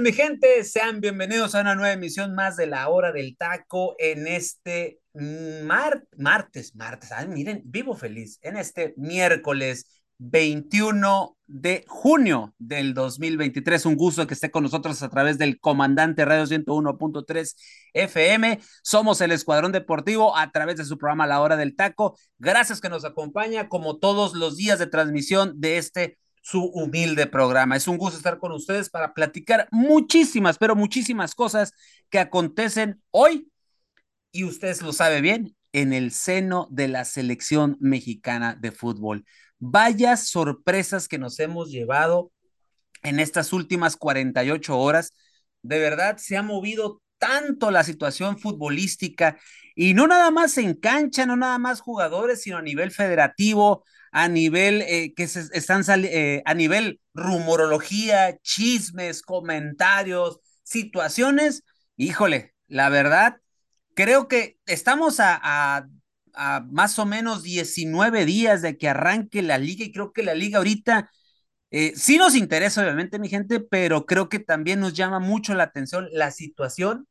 Mi gente? Sean bienvenidos a una nueva emisión más de la hora del taco en este martes, martes, ay, miren, vivo feliz, en este miércoles 21 de junio del 2023. Un gusto que esté con nosotros a través del Comandante Radio 101.3 FM. Somos el Escuadrón Deportivo a través de su programa La Hora del Taco. Gracias que nos acompaña como todos los días de transmisión de este su humilde programa. Es un gusto estar con ustedes para platicar muchísimas, pero muchísimas cosas que acontecen hoy, y ustedes lo sabe bien, en el seno de la selección mexicana de fútbol. Vaya sorpresas que nos hemos llevado en estas últimas 48 horas. De verdad, se ha movido tanto la situación futbolística y no nada más en cancha, no nada más jugadores, sino a nivel federativo, a nivel eh, que se están eh, a nivel rumorología, chismes, comentarios, situaciones. Híjole, la verdad, creo que estamos a, a, más o menos 19 días de que arranque la liga y creo que la liga ahorita eh, sí nos interesa, obviamente, mi gente, pero creo que también nos llama mucho la atención la situación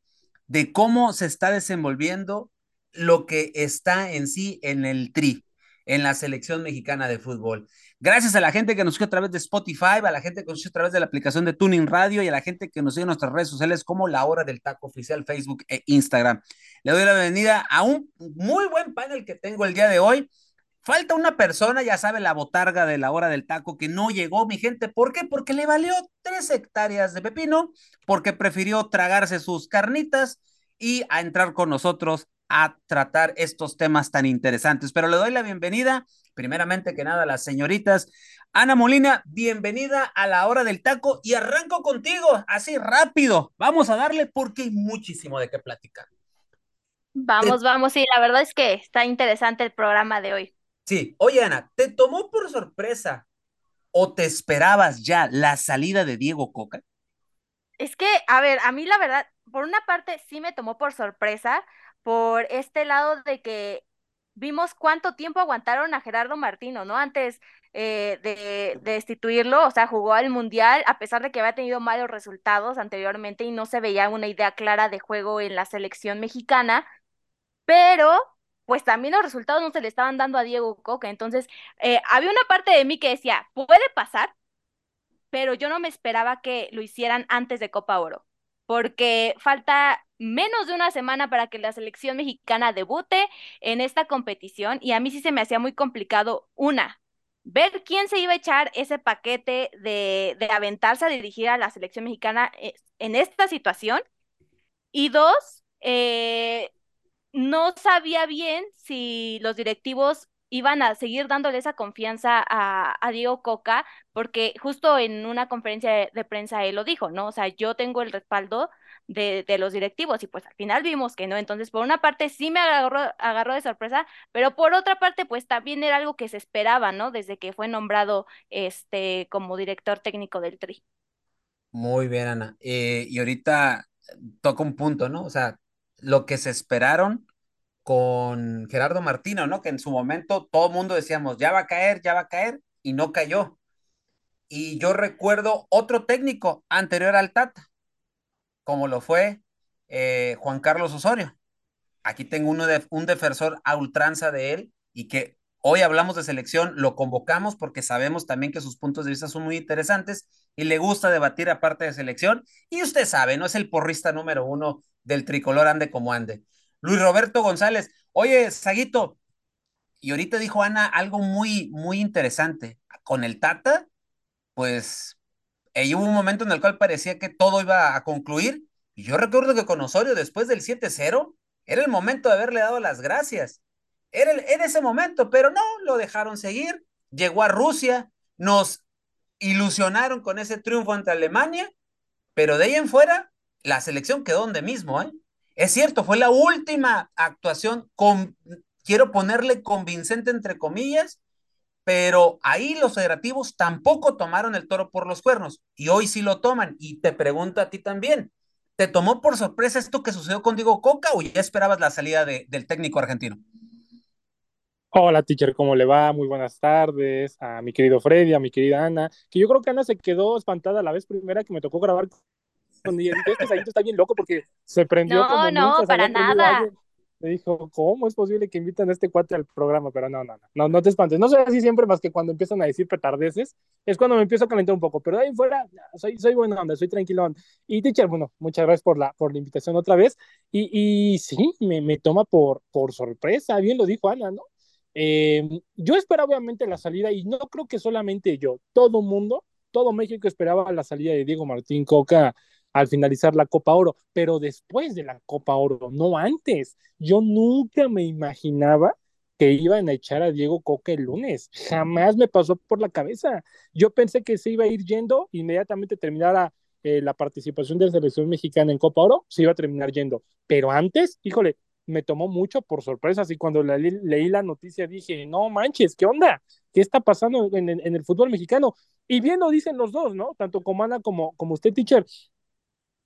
de cómo se está desenvolviendo lo que está en sí en el tri en la selección mexicana de fútbol. Gracias a la gente que nos sigue a través de Spotify, a la gente que nos sigue a través de la aplicación de Tuning Radio y a la gente que nos sigue en nuestras redes sociales como La Hora del Taco Oficial, Facebook e Instagram. Le doy la bienvenida a un muy buen panel que tengo el día de hoy. Falta una persona, ya sabe, la botarga de la hora del taco que no llegó, mi gente. ¿Por qué? Porque le valió tres hectáreas de pepino, porque prefirió tragarse sus carnitas y a entrar con nosotros a tratar estos temas tan interesantes. Pero le doy la bienvenida, primeramente que nada, a las señoritas. Ana Molina, bienvenida a la hora del taco y arranco contigo, así rápido. Vamos a darle porque hay muchísimo de qué platicar. Vamos, vamos, sí, la verdad es que está interesante el programa de hoy. Sí, oye Ana, ¿te tomó por sorpresa o te esperabas ya la salida de Diego Coca? Es que, a ver, a mí la verdad, por una parte sí me tomó por sorpresa, por este lado de que vimos cuánto tiempo aguantaron a Gerardo Martino, ¿no? Antes eh, de, destituirlo, o sea, jugó al Mundial a pesar de que había tenido malos resultados anteriormente y no se veía una idea clara de juego en la selección mexicana, pero pues también los resultados no se le estaban dando a Diego Coca, entonces eh, había una parte de mí que decía, puede pasar, pero yo no me esperaba que lo hicieran antes de Copa Oro, porque falta menos de una semana para que la selección mexicana debute en esta competición y a mí sí se me hacía muy complicado una, ver quién se iba a echar ese paquete de, de aventarse a dirigir a la selección mexicana eh, en esta situación y dos, eh, no sabía bien si los directivos iban a seguir dándole esa confianza a, a, Diego Coca, porque justo en una conferencia de, de, prensa él lo dijo, ¿no? O sea, yo tengo el respaldo de, los directivos y pues al final vimos que no. Entonces, por una parte sí me agarró, agarró de sorpresa, pero por otra parte pues también era algo que se esperaba, ¿no? Desde que fue nombrado este como director técnico del Tri. Muy bien, Ana. Eh, y ahorita toca un punto, ¿no? O sea, lo que se esperaron con Gerardo Martino, ¿no? Que en su momento todo el mundo decíamos, ya va a caer, ya va a caer, y no cayó. Y yo recuerdo otro técnico anterior al Tata, como lo fue eh, Juan Carlos Osorio. Aquí tengo uno de, un defensor a ultranza de él y que hoy hablamos de selección, lo convocamos porque sabemos también que sus puntos de vista son muy interesantes y le gusta debatir aparte de selección. Y usted sabe, no es el porrista número uno del tricolor ande como ande. Luis Roberto González, oye, Saguito, y ahorita dijo Ana algo muy, muy interesante. Con el Tata, pues y hubo un momento en el cual parecía que todo iba a concluir. Y yo recuerdo que con Osorio, después del 7-0, era el momento de haberle dado las gracias. Era, el, ese momento, pero no, lo dejaron seguir. llegó a Rusia, nos ilusionaron con ese triunfo ante Alemania, pero de ahí en fuera, la selección quedó donde mismo, ¿eh? Es cierto, fue la última actuación, con, quiero ponerle convincente entre comillas, pero ahí los federativos tampoco tomaron el toro por los cuernos y hoy sí lo toman. Y te pregunto a ti también, ¿te tomó por sorpresa esto que sucedió con Diego Coca o ya esperabas la salida de, del técnico argentino? Hola, teacher, ¿cómo le va? Muy buenas tardes a mi querido Freddy, a mi querida Ana, que yo creo que Ana se quedó espantada la vez primera que me tocó grabar con ella. Este está bien loco porque se prendió no, como No, no, para nada. Me dijo, ¿cómo es posible que invitan a este cuate al programa? Pero no, no, no, no, no te espantes. No soy así siempre más que cuando empiezan a decir petardeces, es cuando me empiezo a calentar un poco, pero de ahí fuera soy, soy buena onda, soy tranquilón. Y teacher, bueno, muchas gracias por la, por la invitación otra vez. Y, y sí, me, me toma por, por sorpresa, bien lo dijo Ana, ¿no? Eh, yo esperaba obviamente la salida y no creo que solamente yo, todo mundo, todo México esperaba la salida de Diego Martín Coca al finalizar la Copa Oro, pero después de la Copa Oro, no antes. Yo nunca me imaginaba que iban a echar a Diego Coca el lunes. Jamás me pasó por la cabeza. Yo pensé que se iba a ir yendo, inmediatamente terminara eh, la participación de la selección mexicana en Copa Oro, se iba a terminar yendo. Pero antes, híjole, me tomó mucho por sorpresa. Así cuando leí la noticia dije, no manches, ¿qué onda? ¿Qué está pasando en, el fútbol mexicano? Y bien lo dicen los dos, ¿no? Tanto como Ana como, como usted, teacher.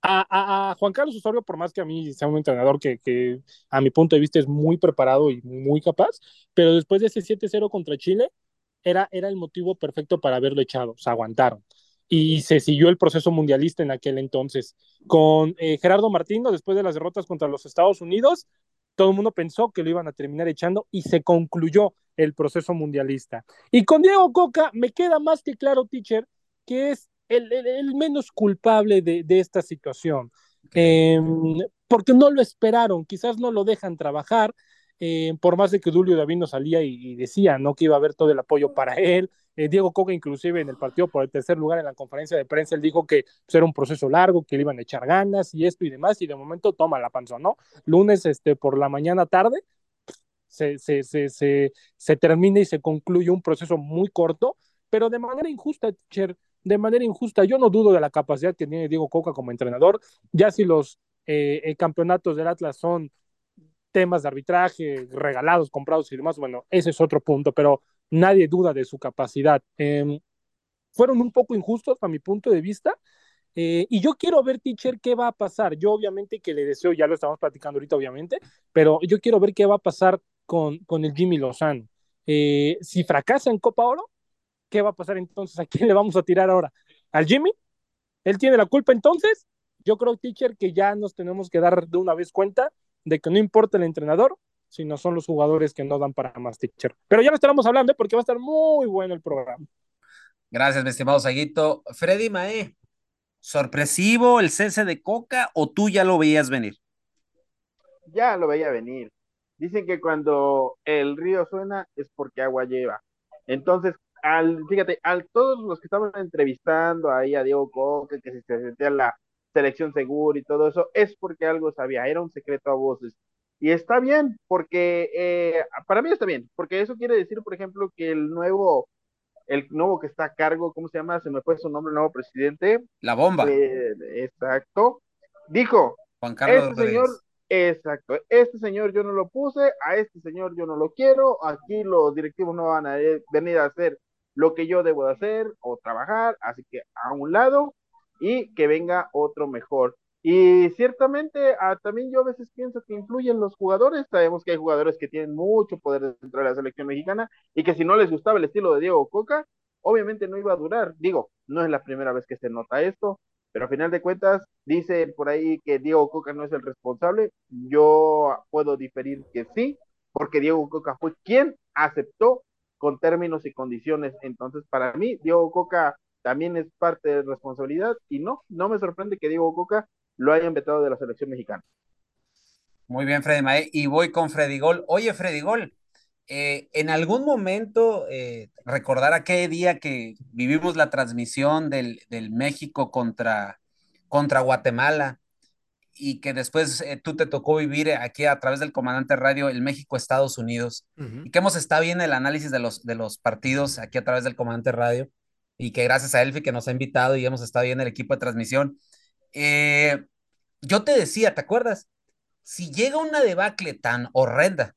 A, Juan Carlos Osorio, por más que a mí sea un entrenador que, que, a mi punto de vista es muy preparado y muy capaz, pero después de ese 7-0 contra Chile, era, era el motivo perfecto para haberlo echado, se aguantaron. Y se siguió el proceso mundialista en aquel entonces. Con eh, Gerardo Martino, después de las derrotas contra los Estados Unidos, todo el mundo pensó que lo iban a terminar echando y se concluyó el proceso mundialista. Y con Diego Coca me queda más que claro, teacher, que es el, el, menos culpable de, de esta situación. Eh, porque no lo esperaron, quizás no lo dejan trabajar, eh, por más de que Julio Davino salía y, y, decía ¿no? que iba a haber todo el apoyo para él, eh, Diego Coca, inclusive en el partido por el tercer lugar en la conferencia de prensa, él dijo que pues, era un proceso largo, que le iban a echar ganas y esto y demás, y de momento toma la panza, ¿no? Lunes este, por la mañana tarde se, se, se, se, se termina y se concluye un proceso muy corto, pero de manera injusta, Cher, de manera injusta. Yo no dudo de la capacidad que tiene Diego Coca como entrenador, ya si los eh, campeonatos del Atlas son temas de arbitraje, regalados, comprados y demás, bueno, ese es otro punto, pero nadie duda de su capacidad. Eh, fueron un poco injustos a mi punto de vista. Eh, y yo quiero ver, teacher, qué va a pasar. Yo obviamente que le deseo, ya lo estamos platicando ahorita, obviamente, pero yo quiero ver qué va a pasar con, con el Jimmy Lozano. Eh, si fracasa en Copa Oro, ¿qué va a pasar entonces? ¿A quién le vamos a tirar ahora? ¿Al Jimmy? ¿Él tiene la culpa entonces? Yo creo, teacher, que ya nos tenemos que dar de una vez cuenta de que no importa el entrenador, sino son los jugadores que no dan para más, teacher. Pero ya lo estaremos hablando ¿eh? porque va a estar muy bueno el programa. Gracias, mi estimado Saguito. Freddy Mae, ¿sorpresivo el cese de Coca o tú ya lo veías venir? Ya lo veía venir. Dicen que cuando el río suena es porque agua lleva. Entonces, al, fíjate, a todos los que estaban entrevistando ahí a Diego Coca, que se sentía la selección segura y todo eso, es porque algo sabía, era un secreto a voces. Y está bien, porque eh, para mí está bien, porque eso quiere decir, por ejemplo, que el nuevo, el nuevo que está a cargo, ¿cómo se llama? Se me fue su nombre, el nuevo presidente. La bomba. Eh, exacto. Dijo, Juan Carlos este señor, exacto, este señor yo no lo puse, a este señor yo no lo quiero, aquí los directivos no van a venir a hacer lo que yo debo de hacer o trabajar, así que a un lado y que venga otro mejor. Y ciertamente ah, también yo a veces pienso que influyen los jugadores. Sabemos que hay jugadores que tienen mucho poder dentro de la selección mexicana y que si no les gustaba el estilo de Diego Coca, obviamente no iba a durar. Digo, no es la primera vez que se nota esto, pero a final de cuentas dice por ahí que Diego Coca no es el responsable. Yo puedo diferir que sí, porque Diego Coca fue quien aceptó con términos y condiciones. Entonces, para mí, Diego Coca también es parte de responsabilidad y no, no me sorprende que Diego Coca lo hayan vetado de la selección mexicana. Muy bien, Freddy Mae. Y voy con Freddy Gol. Oye, Freddy Gol, eh, en algún momento eh, recordar aquel día que vivimos la transmisión del, del México contra, contra Guatemala y que después eh, tú te tocó vivir aquí a través del Comandante Radio el México-Estados Unidos y que hemos estado viendo el análisis de los, de los partidos aquí a través del Comandante Radio y que gracias a Elfi que nos ha invitado y hemos estado viendo el equipo de transmisión. Eh, yo te decía, ¿te acuerdas? Si llega una debacle tan horrenda,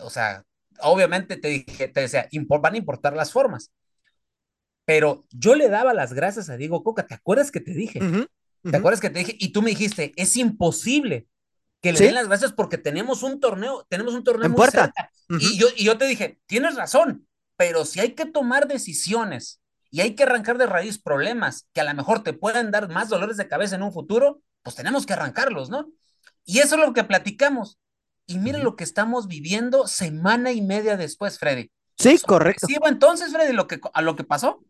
o sea, obviamente te dije, te decía, van a importar las formas. Pero yo le daba las gracias a Diego Coca, ¿te acuerdas que te dije? ¿Te acuerdas que te dije? Y tú me dijiste, es imposible que le den las gracias porque tenemos un torneo, tenemos un torneo en puerta. y, yo, y yo te dije, tienes razón, pero si hay que tomar decisiones y hay que arrancar de raíz problemas que a lo mejor te puedan dar más dolores de cabeza en un futuro, pues tenemos que arrancarlos, ¿no? Y eso es lo que platicamos. Y mira lo que estamos viviendo semana y media después, Freddy. Sí, correcto. ¿Sí, entonces, Freddy, lo que, a lo que pasó?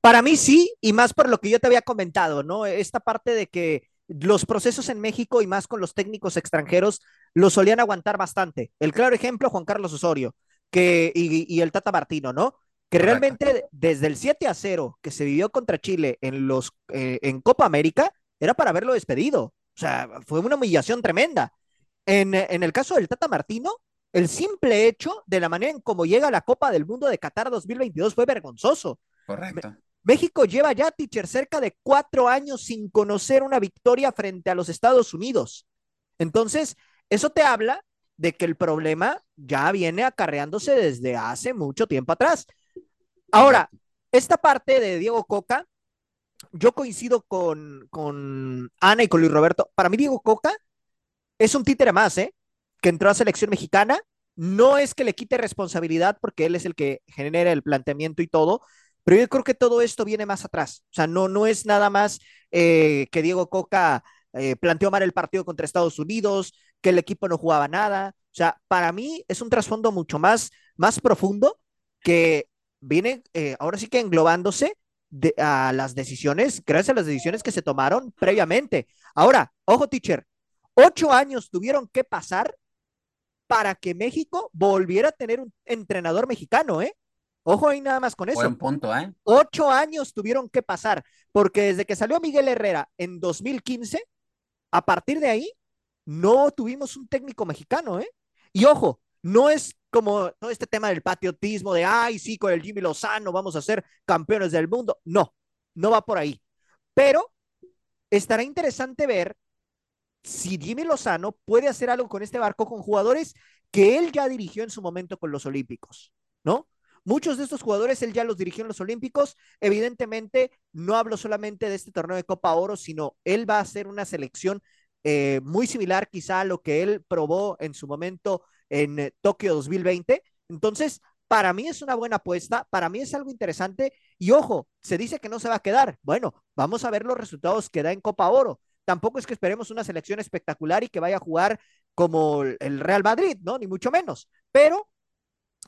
Para mí sí, y más por lo que yo te había comentado, ¿no? Esta parte de que los procesos en México y más con los técnicos extranjeros los solían aguantar bastante. El claro ejemplo, Juan Carlos Osorio que, y, el Tata Martino, ¿no? Que realmente desde el 7 a 0 que se vivió contra Chile en, los, eh, en Copa América, era para haberlo despedido. O sea, fue una humillación tremenda. En, en el caso del Tata Martino, el simple hecho de la manera en cómo llega la Copa del Mundo de Qatar 2022 fue vergonzoso. Correcto. México lleva ya, teacher, cerca de cuatro años sin conocer una victoria frente a los Estados Unidos. Entonces, eso te habla de que el problema ya viene acarreándose desde hace mucho tiempo atrás. Ahora, esta parte de Diego Coca, yo coincido con, con Ana y con Luis Roberto. Para mí, Diego Coca es un títere más, ¿eh? Que entró a selección mexicana. No es que le quite responsabilidad porque él es el que genera el planteamiento y todo, pero yo creo que todo esto viene más atrás. O sea, no, no es nada más eh, que Diego Coca eh, planteó mal el partido contra Estados Unidos, que el equipo no jugaba nada. O sea, para mí es un trasfondo mucho más, más profundo que viene eh, ahora sí que englobándose a las decisiones, gracias a las decisiones que se tomaron previamente. Ahora, ojo, teacher, ocho años tuvieron que pasar para que México volviera a tener un entrenador mexicano, ¿eh? Ojo ahí nada más con eso. Buen punto, ¿eh? Ocho años tuvieron que pasar, porque desde que salió Miguel Herrera en 2015, a partir de ahí, no tuvimos un técnico mexicano, ¿eh? Y ojo, no es como todo este tema del patriotismo de, ay, sí, con el Jimmy Lozano vamos a ser campeones del mundo. No, no va por ahí. Pero estará interesante ver si Jimmy Lozano puede hacer algo con este barco con jugadores que él ya dirigió en su momento con los Olímpicos, ¿no? Muchos de estos jugadores él ya los dirigió en los Olímpicos. Evidentemente, no hablo solamente de este torneo de Copa Oro, sino él va a hacer una selección eh, muy similar quizá a lo que él probó en su momento en eh, Tokio 2020. Entonces, para mí es una buena apuesta, para mí es algo interesante y ojo, se dice que no se va a quedar. Bueno, vamos a ver los resultados que da en Copa Oro. Tampoco es que esperemos una selección espectacular y que vaya a jugar como el Real Madrid, ¿no? Ni mucho menos. Pero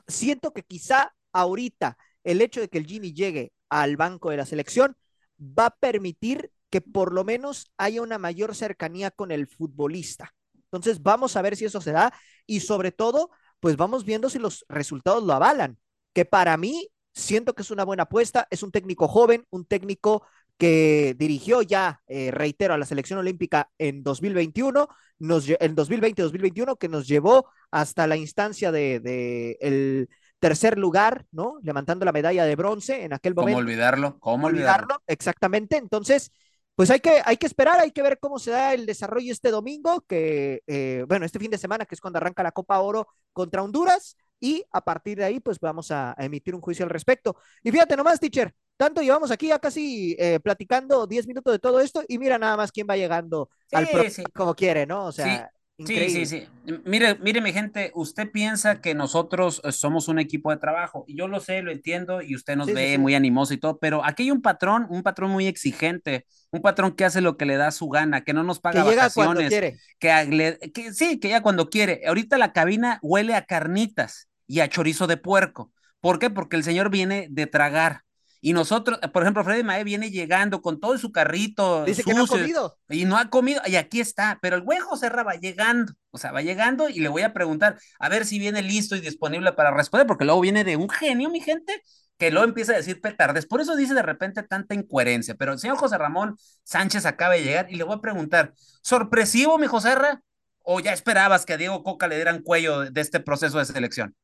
siento que quizá ahorita el hecho de que el Jimmy llegue al banco de la selección va a permitir que por lo menos haya una mayor cercanía con el futbolista. Entonces vamos a ver si eso se da y sobre todo, pues vamos viendo si los resultados lo avalan, que para mí siento que es una buena apuesta, es un técnico joven, un técnico que dirigió ya, eh, reitero, a la selección olímpica en 2021, nos, en 2020-2021, que nos llevó hasta la instancia de, de el tercer lugar, ¿no? Levantando la medalla de bronce en aquel momento. ¿Cómo olvidarlo? ¿Cómo olvidarlo? Exactamente. Entonces, pues hay que, hay que esperar, hay que ver cómo se da el desarrollo este domingo, que, eh, bueno, este fin de semana, que es cuando arranca la Copa Oro contra Honduras, y a partir de ahí, pues vamos a, emitir un juicio al respecto. Y fíjate nomás, teacher, tanto llevamos aquí ya casi eh, platicando 10 minutos de todo esto, y mira nada más quién va llegando al pro como quiere, ¿no? O sea. Sí, sí, sí. Mire, mire, mi gente, usted piensa que nosotros eh, somos un equipo de trabajo, y yo lo sé, lo entiendo, y usted nos ve muy animoso y todo, pero aquí hay un patrón, un patrón muy exigente, un patrón que hace lo que le da su gana, que no nos paga que vacaciones, quiere. Que, que sí, que ya cuando quiere. Ahorita la cabina huele a carnitas y a chorizo de puerco. ¿Por qué? Porque el señor viene de tragar. Y nosotros, por ejemplo, Freddy Mae viene llegando con todo su carrito. Dice que no ha comido. Y no ha comido, y aquí está. Pero el güey José va llegando, o sea, va llegando y le voy a preguntar, a ver si viene listo y disponible para responder, porque luego viene de un genio, mi gente, que lo empieza a decir petardes. Por eso dice de repente tanta incoherencia. Pero el señor José Ramón Sánchez acaba de llegar y le voy a preguntar, ¿sorpresivo, mi José Ra? ¿O ya esperabas que a Diego Coca le dieran cuello de este proceso de selección?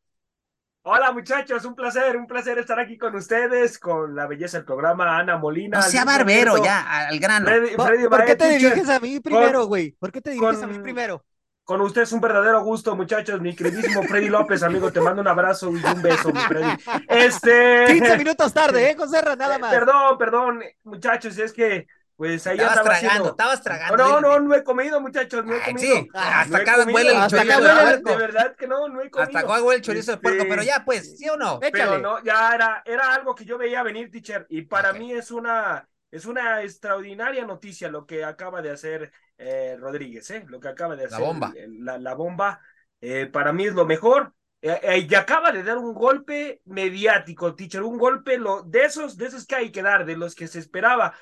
Hola muchachos, un placer, un placer estar aquí con ustedes, con la belleza del programa, Ana Molina. No sea barbero, ya, al grano. ¿Por, qué te diriges a mí primero, güey? ¿Por qué te diriges a mí primero? Con usted es un verdadero gusto, muchachos. Mi queridísimo Freddy López, amigo, te mando un abrazo y un beso, mi Freddy. Este... 15 minutos tarde, ¿eh, José Nada más. Perdón, perdón, muchachos, es que pues ahí estabas estaba tragando, estabas tragando. No, no, no he comido, muchachos, no he comido. Sí, hasta acá huele el hasta chorizo acá huele de De verdad que no, no he comido. Hasta acá huele el chorizo de puerco, Este, pero ya, pues, ¿sí o no? Pero no, ya era, era algo que yo veía venir, teacher, y para Ok. mí es una, es una extraordinaria noticia lo que acaba de hacer eh, Rodríguez, ¿eh? Lo que acaba de La hacer. bomba. el- La, la bomba, eh, para mí es lo mejor. Eh, eh, y acaba de dar un golpe mediático, teacher, un golpe lo, de esos, de esos que hay que dar, de los que se esperaba.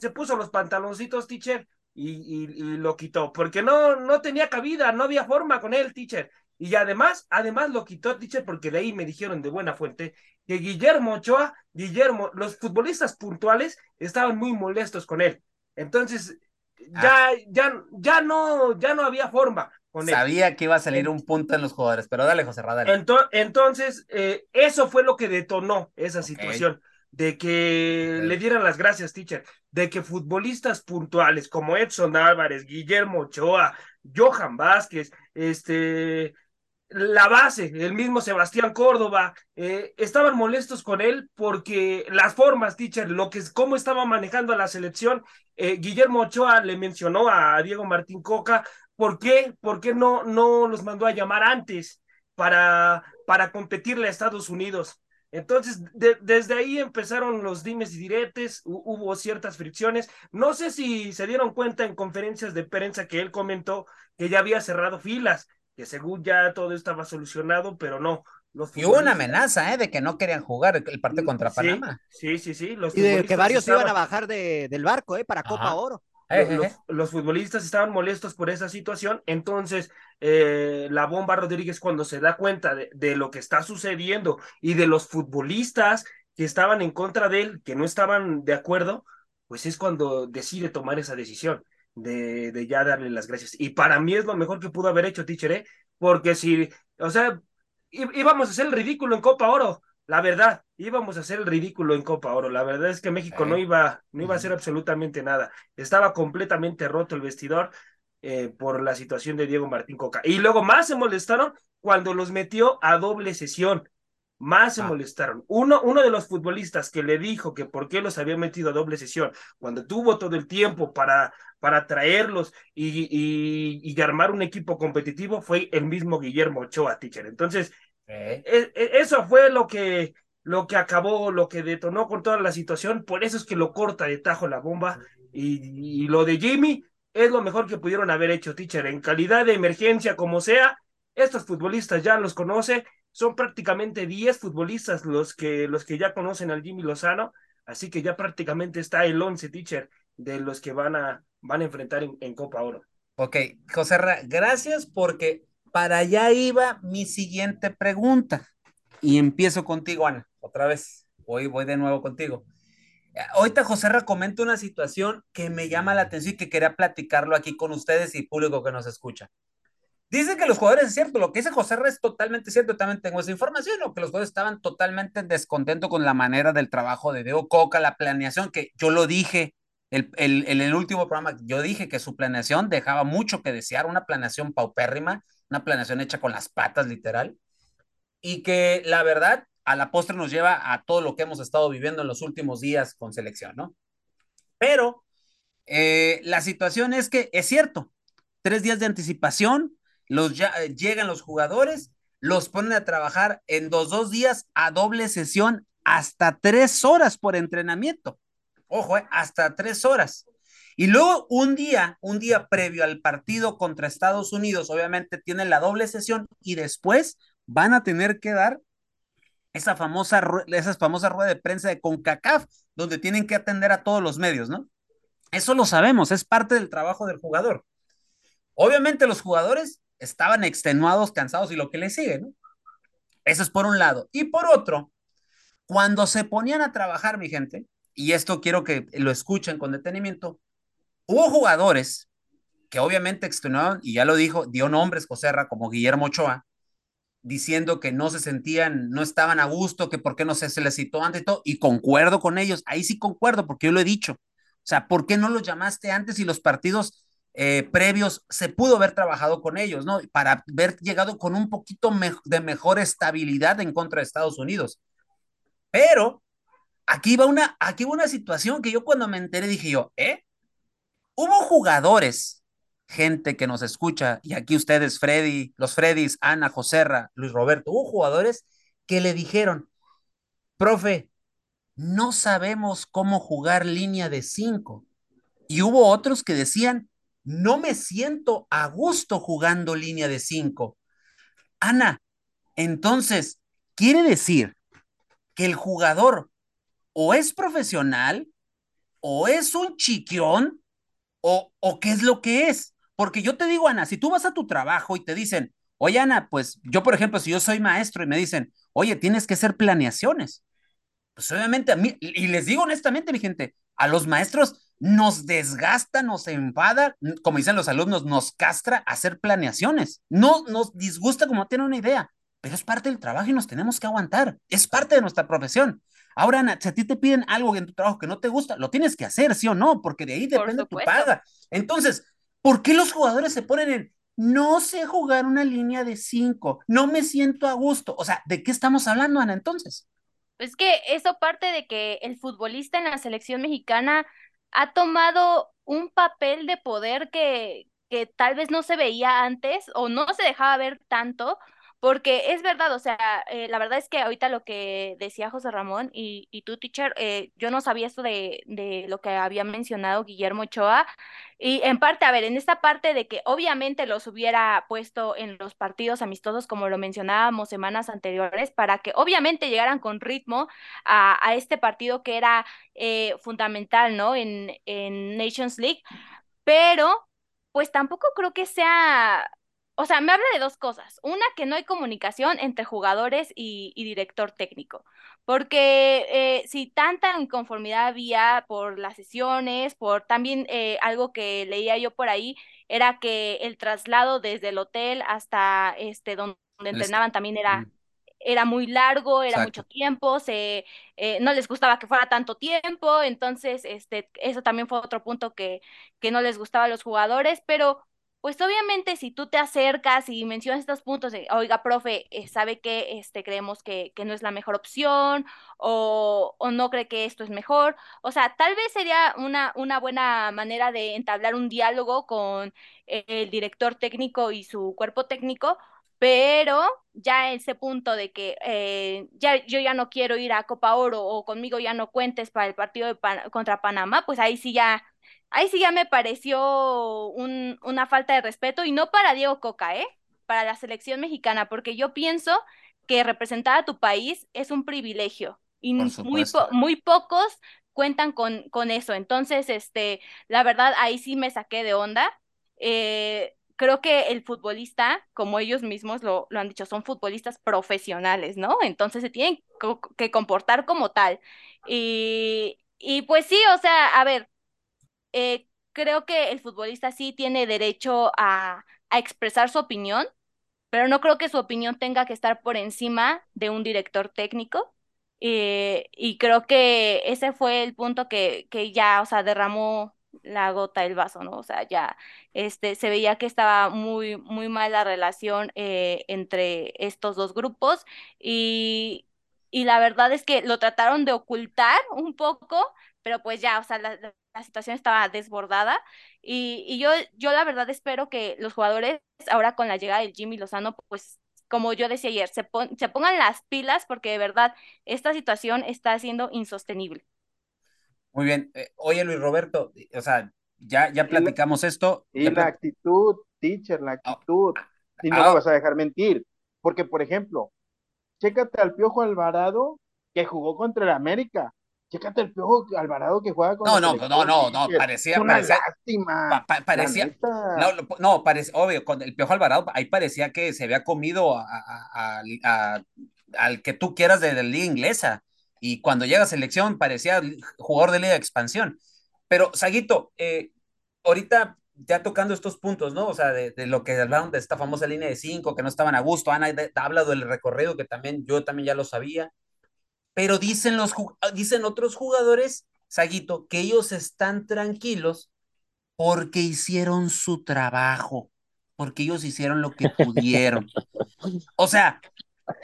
Se puso los pantaloncitos, teacher, y, y, y lo quitó, porque no, no tenía cabida, no había forma con él, teacher. Y además, además lo quitó, teacher, porque de ahí me dijeron de buena fuente que Guillermo Ochoa, Guillermo, los futbolistas puntuales estaban muy molestos con él. Entonces, ya, ya, ya no, ya no había forma con él. Sabía que iba a salir un punto en los jugadores, pero dale, José Ra, dale. Ento- entonces, eh, eso fue lo que detonó esa situación, de que le dieran las gracias, teacher, de que futbolistas puntuales como Edson Álvarez, Guillermo Ochoa, Johan Vázquez, este, la base, el mismo Sebastián Córdoba, eh, estaban molestos con él porque las formas, teacher, lo que es, cómo estaba manejando a la selección, eh, Guillermo Ochoa le mencionó a Diego Martín Coca, ¿por qué? ¿Por qué no, no los mandó a llamar antes para, para competirle a Estados Unidos? Entonces, de- desde ahí empezaron los dimes y diretes, hu- hubo ciertas fricciones. No sé si se dieron cuenta en conferencias de prensa que él comentó que ya había cerrado filas, que según ya todo estaba solucionado, pero no. Los Y hubo una amenaza, ¿eh? De que no querían jugar el partido contra Panamá. Sí, sí, sí. Los Y de que varios iban a bajar de, del barco, ¿eh? Para Copa Ajá. Oro. Eh, los, eh, eh. los futbolistas estaban molestos por esa situación, entonces eh, la bomba Rodríguez cuando se da cuenta de, de lo que está sucediendo y de los futbolistas que estaban en contra de él, que no estaban de acuerdo, pues es cuando decide tomar esa decisión de, de ya darle las gracias. Y para mí es lo mejor que pudo haber hecho, teacher, ¿eh? porque si, o sea, íbamos a hacer el ridículo en Copa Oro. La verdad, íbamos a hacer el ridículo en Copa Oro. La verdad es que México no iba, no iba a hacer absolutamente nada. Estaba completamente roto el vestidor eh, por la situación de Diego Martín Coca. Y luego más se molestaron cuando los metió a doble sesión. Más se Ah. molestaron. Uno, uno de los futbolistas que le dijo que por qué los había metido a doble sesión, cuando tuvo todo el tiempo para, para traerlos y, y, y armar un equipo competitivo, fue el mismo Guillermo Ochoa, teacher. Entonces, Eh, e- e- eso fue lo que, lo que acabó, lo que detonó con toda la situación. Por eso es que lo corta de tajo la bomba. Y, y lo de Jimmy es lo mejor que pudieron haber hecho, teacher. En calidad de emergencia, como sea, estos futbolistas ya los conoce. Son prácticamente 10 futbolistas los que, los que ya conocen al Jimmy Lozano. Así que ya prácticamente está el 11, teacher, de los que van a, van a enfrentar en, en Copa Oro. Ok, José Ra, gracias porque para allá iba mi siguiente pregunta. Y empiezo contigo, Ana, otra vez. Voy, voy de nuevo contigo. Eh, Ahorita José comenta una situación que me llama la atención y que quería platicarlo aquí con ustedes y público que nos escucha. Dicen que los jugadores, es cierto, lo que dice José es totalmente cierto, también tengo esa información, o que los jugadores estaban totalmente descontentos con la manera del trabajo de Diego Coca, la planeación, que yo lo dije el, el, el, el último programa, yo dije que su planeación dejaba mucho que desear, una planeación paupérrima, una planeación hecha con las patas, literal, y que la verdad a la postre nos lleva a todo lo que hemos estado viviendo en los últimos días con selección, ¿no? Pero eh, la situación es que es cierto, tres días de anticipación, los eh, llegan los jugadores, los ponen a trabajar en dos, dos días a doble sesión, hasta tres horas por entrenamiento. Ojo, eh, hasta tres horas. Y luego un día, un día previo al partido contra Estados Unidos, obviamente tienen la doble sesión y después van a tener que dar esa famosa, esa famosa rueda de prensa de CONCACAF, donde tienen que atender a todos los medios, ¿no? Eso lo sabemos, es parte del trabajo del jugador. Obviamente los jugadores estaban extenuados, cansados y lo que le sigue, ¿no? Eso es por un lado. Y por otro, Cuando se ponían a trabajar, mi gente, y esto quiero que lo escuchen con detenimiento, hubo jugadores que obviamente extenuaron, y ya lo dijo, dio nombres, Joserra, como Guillermo Ochoa, diciendo que no se sentían, no estaban a gusto, que por qué no se, les citó antes y todo, y concuerdo con ellos, ahí sí concuerdo, porque yo lo he dicho. O sea, ¿por qué no los llamaste antes y los partidos eh, previos se pudo haber trabajado con ellos, ¿no? Para haber llegado con un poquito de mejor estabilidad en contra de Estados Unidos. Pero aquí va una, aquí va una situación que yo cuando me enteré dije yo, ¿eh? Hubo jugadores, gente que nos escucha, y aquí ustedes, Freddy, los Freddys, Ana, Joserra, Luis Roberto, hubo jugadores que le dijeron, profe, no sabemos cómo jugar línea de cinco. Y hubo otros que decían, no me siento a gusto jugando línea de cinco. Ana, entonces, quiere decir que el jugador o es profesional, o es un chiquión, o, o qué es lo que es. Porque yo te digo, Ana, si tú vas a tu trabajo y te dicen, oye, Ana, pues yo, por ejemplo, si yo soy maestro y me dicen, oye, tienes que hacer planeaciones. Pues obviamente a mí, y les digo honestamente, mi gente, a los maestros nos desgasta, nos enfada, como dicen los alumnos, nos castra hacer planeaciones. No nos disgusta como tiene una idea, pero es parte del trabajo y nos tenemos que aguantar. Es parte de nuestra profesión. Ahora, Ana, si a ti te piden algo en tu trabajo que no te gusta, lo tienes que hacer, sí o no, porque de ahí depende tu paga. Entonces, ¿por qué los jugadores se ponen en no sé jugar una línea de cinco, no me siento a gusto? O sea, ¿de qué estamos hablando, Ana, entonces? Es que eso parte de que el futbolista en la selección mexicana ha tomado un papel de poder que, que tal vez no se veía antes o no se dejaba ver tanto, porque es verdad, o sea, eh, la verdad es que ahorita lo que decía José Ramón y, y tú, teacher, eh, yo no sabía esto de, de lo que había mencionado Guillermo Ochoa. Y en parte, a ver, en esta parte de que obviamente los hubiera puesto en los partidos amistosos, como lo mencionábamos semanas anteriores, para que obviamente llegaran con ritmo a, a este partido que era eh, fundamental, ¿no? En, en Nations League. Pero, pues tampoco creo que sea o sea, me habla de dos cosas. Una, que no hay comunicación entre jugadores y, y director técnico. Porque eh, si tanta inconformidad había por las sesiones, por también eh, algo que leía yo por ahí, era que el traslado desde el hotel hasta este donde entrenaban también era, era muy largo, era Exacto. mucho tiempo, se, eh, no les gustaba que fuera tanto tiempo, entonces este, eso también fue otro punto que, que no les gustaba a los jugadores, pero pues obviamente si tú te acercas y mencionas estos puntos de, oiga, profe, eh, sabe que este, creemos que, que, no es la mejor opción o, o, no cree que esto es mejor, o sea, tal vez sería una, una buena manera de entablar un diálogo con el director técnico y su cuerpo técnico, pero ya ese punto de que eh, ya yo ya no quiero ir a Copa Oro o conmigo ya no cuentes para el partido de Pan contra Panamá, pues ahí sí ya ahí sí ya me pareció un, una falta de respeto y no para Diego Coca, ¿eh? Para la selección mexicana, porque yo pienso que representar a tu país es un privilegio y muy, po muy pocos cuentan con, con eso. Entonces, este, la verdad, ahí sí me saqué de onda. Eh, creo que el futbolista, como ellos mismos lo, lo, han dicho, son futbolistas profesionales, ¿no? Entonces se tienen que comportar como tal. Y, y pues sí, o sea, a ver, eh, creo que el futbolista sí tiene derecho a, a, expresar su opinión, pero no creo que su opinión tenga que estar por encima de un director técnico. Eh, y creo que ese fue el punto que, que ya, o sea, derramó la gota del vaso, ¿no? O sea, ya este, se veía que estaba muy, muy mal la relación eh, entre estos dos grupos y, y la verdad es que lo trataron de ocultar un poco, pero pues ya, o sea, la, la situación estaba desbordada y, y, yo, yo la verdad espero que los jugadores ahora con la llegada del Jimmy Lozano, pues como yo decía ayer, se, pon, se pongan las pilas porque de verdad esta situación está siendo insostenible. Muy bien. Eh, oye, Luis Roberto, o sea, ya, ya platicamos y esto. Y la actitud, teacher, la actitud. Oh. Y no ah. me vas a dejar mentir. Porque, por ejemplo, chécate al Piojo Alvarado que jugó contra el América Chécate el Piojo Alvarado que juega con No, no, no, no, no, parecía. Una parecía, lástima. Pa, pa, parecía. No, no, parecía, obvio, con el Piojo Alvarado, ahí parecía que se había comido a, a, a, al que tú quieras de la liga inglesa. y cuando llega a selección parecía jugador de Liga de Expansión. Pero, Saguito, eh, ahorita ya tocando estos puntos, ¿no? O sea, de, lo que hablaron de esta famosa línea de cinco, que no estaban a gusto, Ana ha hablado del recorrido, que también yo también ya lo sabía, pero dicen, los, dicen otros jugadores, Saguito, que ellos están tranquilos porque hicieron su trabajo, porque ellos hicieron lo que pudieron. O sea,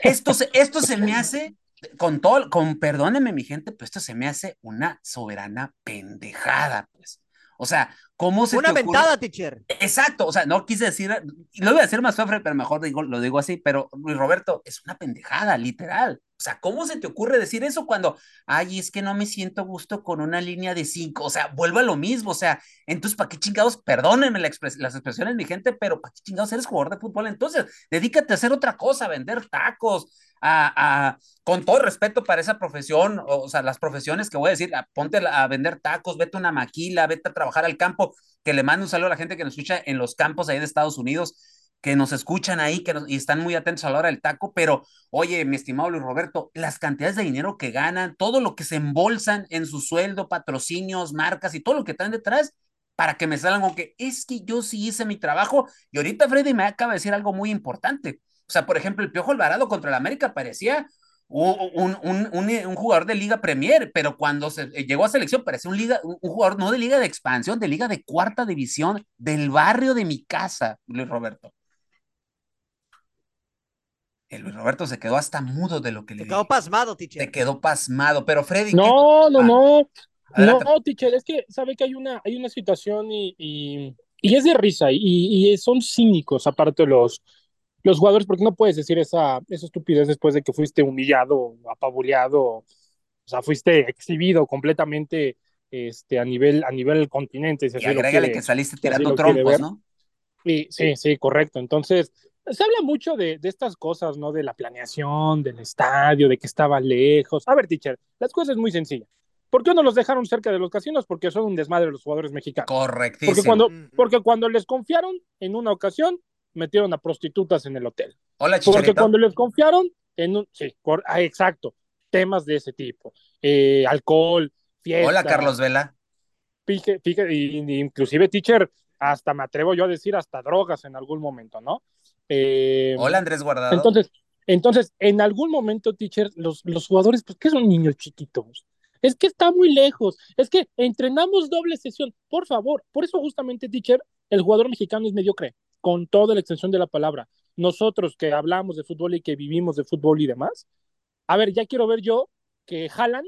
esto se, esto se me hace, con todo, con perdónenme mi gente, pero esto se me hace una soberana pendejada, pues. O sea, ¿cómo se Una ventada, teacher. Exacto, o sea, no quise decir, lo voy a decir más fuerte, pero mejor digo, lo digo así, pero Luis Roberto, es una pendejada, literal. O sea, ¿cómo se te ocurre decir eso cuando, ay, es que no me siento gusto con una línea de cinco? O sea, vuelvo a lo mismo, o sea, entonces, ¿para qué chingados? Perdónenme las expresiones, mi gente, pero ¿para qué chingados eres jugador de fútbol? Entonces, dedícate a hacer otra cosa, a vender tacos, a, con todo respeto para esa profesión, o, sea, las profesiones que voy a decir, ponte a, vender tacos, vete a una maquila, vete a trabajar al campo, que le mando un saludo a la gente que nos escucha en los campos ahí de Estados Unidos, que nos escuchan ahí que y están muy atentos a la hora del taco, pero oye, mi estimado Luis Roberto, las cantidades de dinero que ganan, todo lo que se embolsan en su sueldo, patrocinios, marcas y todo lo que traen detrás, para que me salgan con que es que yo sí hice mi trabajo y ahorita Freddy me acaba de decir algo muy importante. O sea, por ejemplo, el Piojo Alvarado contra el América parecía un, un, un, jugador de Liga Premier, pero cuando se, eh, llegó a selección parecía un, liga, un jugador no de Liga de Expansión, de Liga de Cuarta División, del barrio de mi casa, Luis Roberto. El Luis Roberto se quedó hasta mudo de lo que le Se quedó pasmado, teacher. Se quedó pasmado, pero Freddy. No, no, no. No, teacher, es que sabe que hay una, hay una situación y, y, es de risa y, y, son cínicos, aparte los, los jugadores, porque no puedes decir esa, esa estupidez después de que fuiste humillado, apabuleado, o sea, fuiste exhibido completamente este, a nivel a nivel continente. y agrégale que saliste tirando trompos, ¿no? sí, sí, correcto. Entonces, se habla mucho de, de, estas cosas, ¿no? De la planeación, del estadio, de que estaba lejos. A ver, teacher, las cosas es muy sencillas. ¿Por qué no los dejaron cerca de los casinos? Porque son un desmadre los jugadores mexicanos. Correctísimo. Porque cuando, porque cuando les confiaron en una ocasión, metieron a prostitutas en el hotel. Hola, Chicharito. Porque cuando les confiaron en un, sí, ah, exacto, temas de ese tipo, eh, alcohol, fiesta. Hola, Carlos Vela. Fíjate, fíjate, inclusive, teacher, hasta me atrevo yo a decir hasta drogas en algún momento, ¿no? Eh, Hola, Andrés Guardado. Entonces, entonces, en algún momento, teacher, los, los jugadores, pues, ¿qué son niños chiquitos? Es que está muy lejos, es que entrenamos doble sesión, por favor, por eso justamente, teacher, el jugador mexicano es mediocre con toda la extensión de la palabra. Nosotros que hablamos de fútbol y que vivimos de fútbol y demás, a ver, ya quiero ver yo que Jalan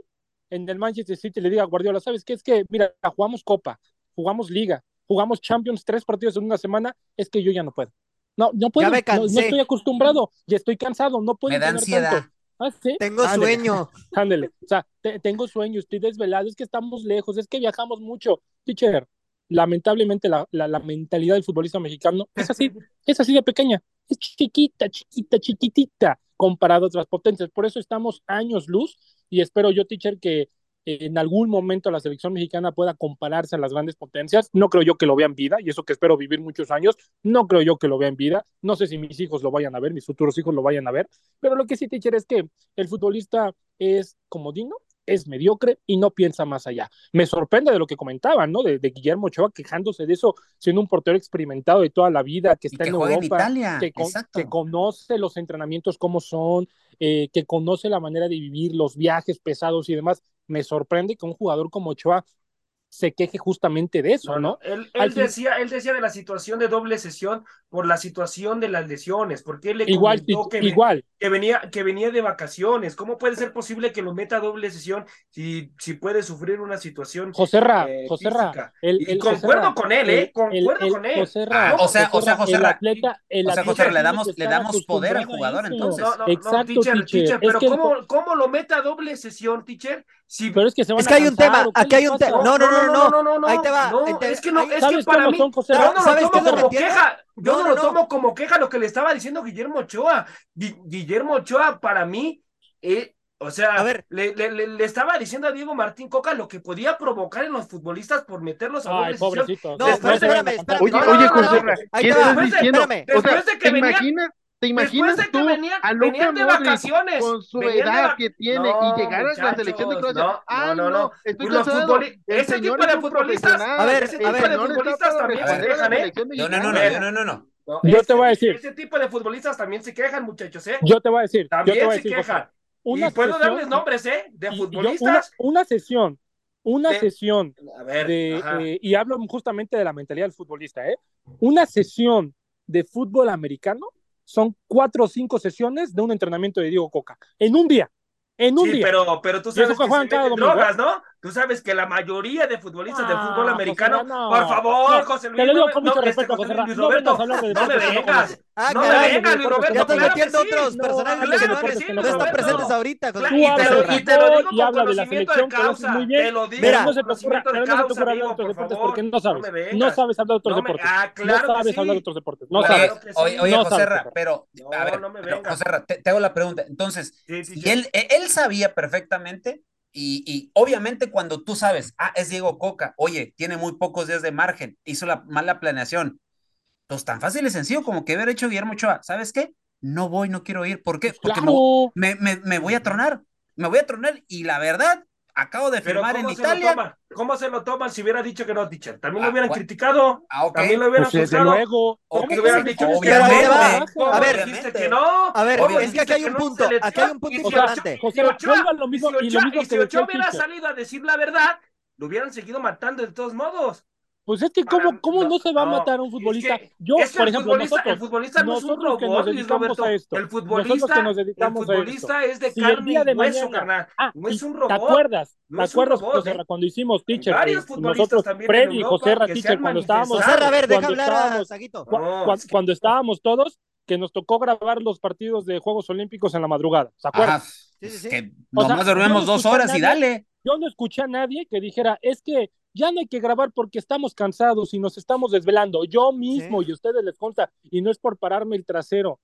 en el Manchester City le diga a Guardiola, ¿sabes qué? Es que, mira, jugamos Copa, jugamos Liga, jugamos Champions tres partidos en una semana, es que yo ya no puedo. No, no puedo, no, estoy acostumbrado, ya estoy cansado, no puedo. Me da ansiedad. ¿Ah, ¿sí? Tengo sueño. Ándele, o sea, tengo sueño, estoy desvelado, es que estamos lejos, es que viajamos mucho. Teacher, lamentablemente la, la, mentalidad del futbolista mexicano es así, es así de pequeña, es chiquita, chiquita, chiquitita comparado a otras potencias. Por eso estamos años luz y espero yo, teacher, que en algún momento la selección mexicana pueda compararse a las grandes potencias. No creo yo que lo vean vida, y eso que espero vivir muchos años, no creo yo que lo vean vida. No sé si mis hijos lo vayan a ver, mis futuros hijos lo vayan a ver, pero lo que sí, teacher, es que el futbolista es comodino, es mediocre y no piensa más allá. Me sorprende de lo que comentaban, ¿no? De, Guillermo Ochoa quejándose de eso, siendo un portero experimentado de toda la vida, que está en Europa, que, que, conoce los entrenamientos como son, eh, que conoce la manera de vivir, los viajes pesados y demás. Me sorprende que un jugador como Ochoa se queje justamente de eso, ¿no? Él, decía, él decía de la situación de doble sesión por la situación de las lesiones, porque él le igual, que, igual. Que venía que venía de vacaciones. ¿Cómo puede ser posible que lo meta a doble sesión si, si puede sufrir una situación José Ra, eh, José Ra, el, concuerdo con él, ¿eh? Concuerdo con él. José Ra, o sea, o sea, José Ra, atleta, o sea, José Ra, le damos, le damos poder al jugador entonces. No, no, Exacto, no, teacher, teacher, pero ¿cómo, ¿cómo lo meta a doble sesión, teacher? Si... Pero es que se van es que hay un tema, aquí hay un tema. No, no, no, no, no, no, ahí te va. es que no, es que para mí, yo no lo tomo como queja, yo no lo tomo como queja lo que le estaba diciendo Guillermo Ochoa. Guillermo Ochoa, para mí, eh, o sea, a ver, le, le, le, estaba diciendo a Diego Martín Coca lo que podía provocar en los futbolistas por meterlos a Ay, pobrecito. No, espérame, espérame. Oye, oye, José, ¿qué estás diciendo? Después de que venía, ¿Te imaginas Después de que tú venían, a Luka de vacaciones. con su de edad que tiene No, y llegar a la selección de Croacia? no, ah, no, no, no. estoy futboli- ese tipo de futbolistas-. A ver, ese a ver. señor está futbolistas también se quejan, ¿eh? No, no, no, no, no, no, no. No, Yo te voy a decir. Ese tipo de futbolistas también se quejan, muchachos, ¿eh? Yo te voy a decir, yo te También voy a se decir, quejan. una y puedo sesión- darles nombres, ¿eh? De yo- una, futbolistas. una sesión, una De- sesión A ver, de, eh, y hablo justamente de la mentalidad del futbolista, ¿eh? Una sesión de fútbol americano son cuatro o cinco sesiones de un entrenamiento de Diego Coca. En un día. En un Sí, día. pero, pero tú sabes que que se domingo. drogas, ¿no? Tú sabes que la mayoría de futbolistas del Ah, fútbol americano, José, no. por favor, No, José Luis, te lo digo no, con me- mucho no, respeto, este, José Luis no Roberto, no me no vengas. Ah, no me vengas, Luis Roberto, Ya estás metiendo sí. otros No, personajes que de no, deportes sí, que no no están presentes ahorita. José. Claro, Tú y hablas te lo- de y te lo fútbol digo y con hablas de la conocimiento selección, de causa, muy bien. te lo digo Pero Mira, no se te ocurra, conocimiento de pero no se te causa, ocurra hablar de amigo, otros por deportes favor, porque no no sabes. No sabes hablar de otros No me- deportes. ah, claro no sabes hablar de otros deportes. No sabes. Oye, oye, No José pero, No, a ver, no. José te, hago la pregunta. Entonces, él sabía perfectamente y, y obviamente cuando tú sabes, ah, es Diego Coca, oye, tiene muy pocos días de margen, hizo la mala planeación. Entonces, tan fácil y sencillo como que haber hecho Guillermo Ochoa, ¿sabes qué? No voy, no quiero ir. ¿Por qué? Porque me- me voy a tronar, me voy a tronar y la verdad, acabo de firmar en ¿cómo se lo Italia. toman? ¿Cómo se lo toman si hubiera dicho que no, teacher? También lo Ah, hubieran bueno. criticado. Ah, ok. También lo hubieran Pues luego. Ok, ¿Cómo Que que hubieran dicho, es que Obviamente, Pero ahí te va. ¿cómo A ver, que no? A ver, ¿Cómo es que aquí hay un punto, aquí hay un punto importante. Si Ochoa- hubiera salido a decir la verdad, lo hubieran seguido matando de todos modos. Pues es que, ¿cómo, Para- cómo no, no, se va a matar a un es futbolista? que- Yo, es que por el ejemplo, futbolista, nosotros, el futbolista no es un nosotros que nos dedicamos Roberto. a esto, El futbolista, que nos el dedicamos a esto, futbolista es de si el carne día de y hueso, carnal. ah, No es un ¿te robot. acuerdas? No ¿Te es un acuerdas, robot, José ¿eh? Cuando hicimos teacher? varios futbolistas nosotros, Freddy y José Ra, que se teacher, cuando estábamos. José, a ver, deja hablar a Saguito. cuando estábamos todos, que nos tocó grabar los partidos de Juegos Olímpicos en la madrugada, ¿se acuerdan? Ajá, Sí, sí, sí. que O sea, nomás dormimos dos horas y dale. Yo no escuché a nadie que dijera, es que ya no hay que grabar porque estamos cansados y nos estamos desvelando. Yo mismo, y a ustedes les consta, y no es por pararme el trasero,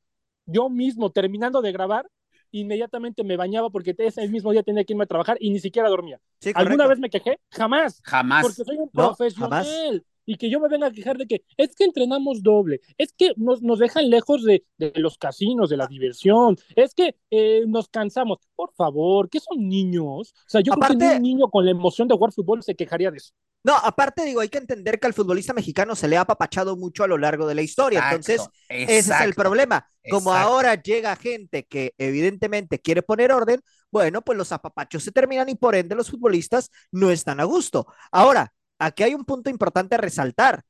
yo mismo, terminando de grabar, inmediatamente me bañaba porque ese mismo día tenía que irme a trabajar y ni siquiera dormía. Sí, ¿Alguna vez me quejé? Jamás. Jamás. Porque soy un No, profesional. jamás. Y que yo me venga a quejar de que es que entrenamos doble, es que nos, nos dejan lejos de, de los casinos, de la diversión, es que eh, nos cansamos. Por favor, que son niños. O sea, yo creo que Aparte- ni un niño con la emoción de jugar fútbol se quejaría de eso. No, aparte digo, hay que entender que al futbolista mexicano se le ha apapachado mucho a lo largo de la historia. Exacto, Entonces, ese es el problema. Como exacto. ahora llega gente que evidentemente quiere poner orden, bueno, pues los apapachos se terminan y por ende los futbolistas no están a gusto. Ahora, aquí hay un punto importante a resaltar.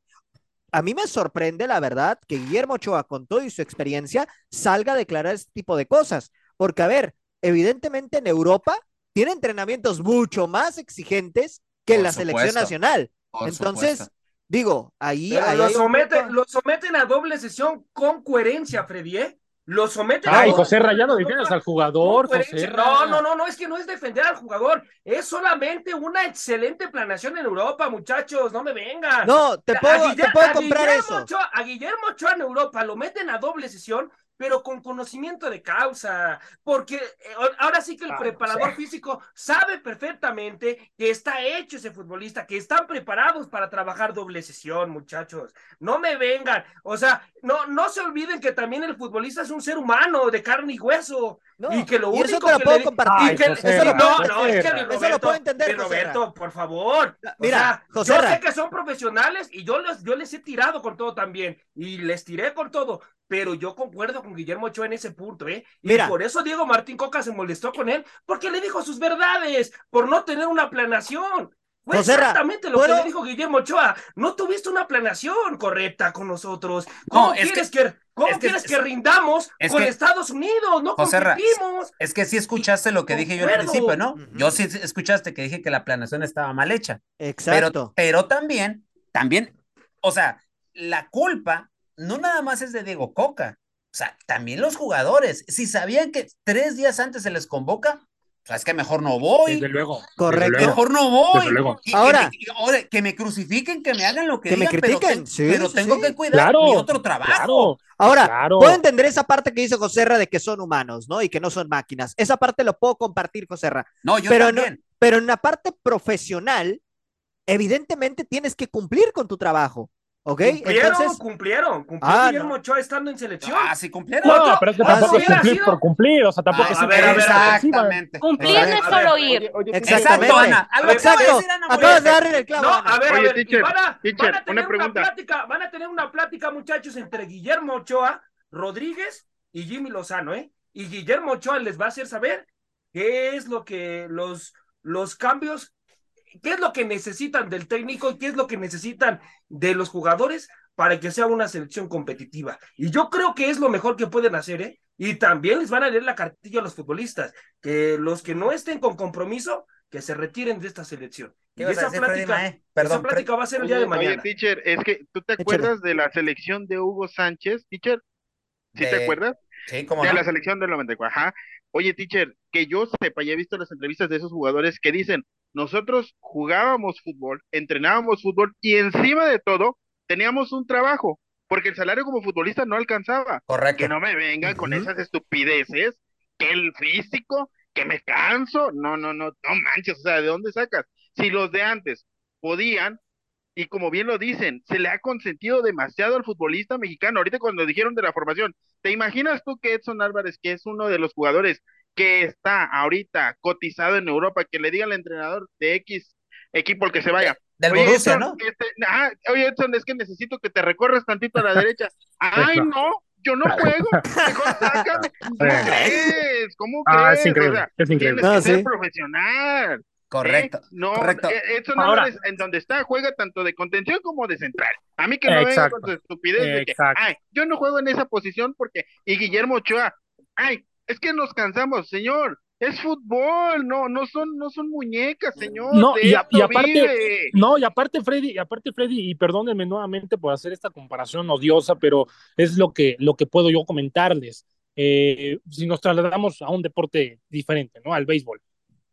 A mí me sorprende, la verdad, que Guillermo Ochoa, con todo y su experiencia, salga a declarar este tipo de cosas. Porque, a ver, evidentemente en Europa tiene entrenamientos mucho más exigentes que en la selección nacional. por Entonces, supuesto. digo, ahí, Pero ahí lo, hay un someten, punto- lo someten a doble sesión con coherencia, Freddy, ¿eh? Lo someten Ay, a José doble Rayano, defiendes al jugador, con José. No, no, no, no, es que no es defender al jugador, es solamente una excelente planeación en Europa, muchachos, no me vengan. No, te A puedo, te comprar Guillermo eso. Ochoa- a Guillermo Ochoa en Europa lo meten a doble sesión, pero con conocimiento de causa, porque eh, ahora sí que el Ay, preparador José. físico sabe perfectamente que está hecho ese futbolista, que están preparados para trabajar doble sesión, muchachos. No me vengan, o sea, no, no se olviden que también el futbolista es un ser humano de carne y hueso. No, y que lo y eso único te lo que puedo le- compartir. que- José sí, Ra, no, José no, es que. Luis Eso lo Roberto, puedo entender, Luis José. Roberto, por favor. O Mira, sea, José yo sé que son profesionales y yo les, yo les he tirado con todo también y les tiré con todo, pero yo concuerdo con Guillermo Ochoa en ese punto, ¿eh? Y Mira. por eso Diego Martín Coca se molestó con él, porque le dijo sus verdades, por no tener una planeación. Fue Ra, exactamente lo ¿puedo? que le dijo Guillermo Ochoa. No tuviste una planeación correcta con nosotros. ¿Cómo No, es quieres que, cómo es que- quieres que rindamos es con que- Estados Unidos? No José Ra, competimos. Es que sí escuchaste lo que dije yo al principio, ¿no? Yo sí escuchaste que dije que la planeación estaba mal hecha. Pero, Exacto. pero también, también, o sea, la culpa no nada más es de Diego Coca. O sea, también los jugadores. Si sabían que tres días antes se les convoca, o sea, es que mejor no voy. Desde luego. Correcto. desde luego. Mejor no voy. Desde luego. Y que Ahora- me- y ahora, que me crucifiquen, que me hagan lo que, Que me digan, critiquen, sí, pero tengo sí. que cuidar Claro, mi otro trabajo. Claro. Ahora, Claro. puedo entender esa parte que dice Joserra de que son humanos, ¿no? Y que no son máquinas. Esa parte lo puedo compartir, Joserra. No, yo Pero no- también. Pero en la parte profesional, evidentemente tienes que cumplir con tu trabajo. ¿Ok? Cumplieron, Entonces, cumplieron, cumplió Ah, Guillermo no. Ochoa estando en selección. Ah, sí cumplieron. No, pero es que tampoco es hubiera cumplir sido- por cumplir, o sea, tampoco Ah, es a ver, a ver, Exactamente. Cumplir no es solo ir. Exacto, Ana. A lo que Exacto. Acabas de darle el clavo. No, a ver, Oye, a ver, teacher, van a, teacher, van a tener una una, pregunta. plática, van a tener una plática, muchachos, entre Guillermo Ochoa, Rodríguez y Jimmy Lozano, ¿eh? Y Guillermo Ochoa les va a hacer saber qué es lo que los, los cambios, qué es lo que necesitan del técnico y qué es lo que necesitan de los jugadores para que sea una selección competitiva. Y yo creo que es lo mejor que pueden hacer, ¿eh? Y también les van a leer la cartilla a los futbolistas, que los que no estén con compromiso, que se retiren de esta selección. ¿Qué Y esa decir, plática? Perdón, esa plática va a ser el día de mañana. oye, teacher, es que tú te Échale. acuerdas de la selección de Hugo Sánchez, teacher, ¿sí De- te acuerdas? Sí, cómo De no. la selección del 94, ajá. Oye, teacher, que yo sepa, ya he visto las entrevistas de esos jugadores que dicen, nosotros jugábamos fútbol, entrenábamos fútbol y encima de todo teníamos un trabajo, porque el salario como futbolista no alcanzaba. Correcto. Que no me vengan con esas estupideces, que el físico, que me canso, no, no, no, no manches, o sea, ¿de dónde sacas? Si los de antes podían, y como bien lo dicen, se le ha consentido demasiado al futbolista mexicano. Ahorita cuando dijeron de la formación, ¿te imaginas tú que Edson Álvarez, que es uno de los jugadores que está ahorita cotizado en Europa, que le diga al entrenador de X equipo el que se vaya? Del Oye, Borussia, Edson, ¿no? este, oye, Edson, es que necesito que te recorras tantito a la derecha. Ay, no, yo no juego, mejor sácame. ¿Cómo crees? ¿Cómo Ah, es crees? increíble, O sea, es increíble. tienes No, que ser profesional. Correcto. ¿eh? No, correcto. Edson Ahora- en donde está, juega tanto de contención como de central. A mí que no venga con su estupidez de que, Exacto. ay, yo no juego en esa posición porque, y Guillermo Ochoa, ay, es que nos cansamos, señor, es fútbol, no, no son, no son muñecas, señor, No, y a- esto y aparte- vive. No, y aparte Freddy, y aparte Freddy, y perdónenme nuevamente por hacer esta comparación odiosa, pero es lo que, lo que puedo yo comentarles. Eh, si nos trasladamos a un deporte diferente, ¿no? Al béisbol.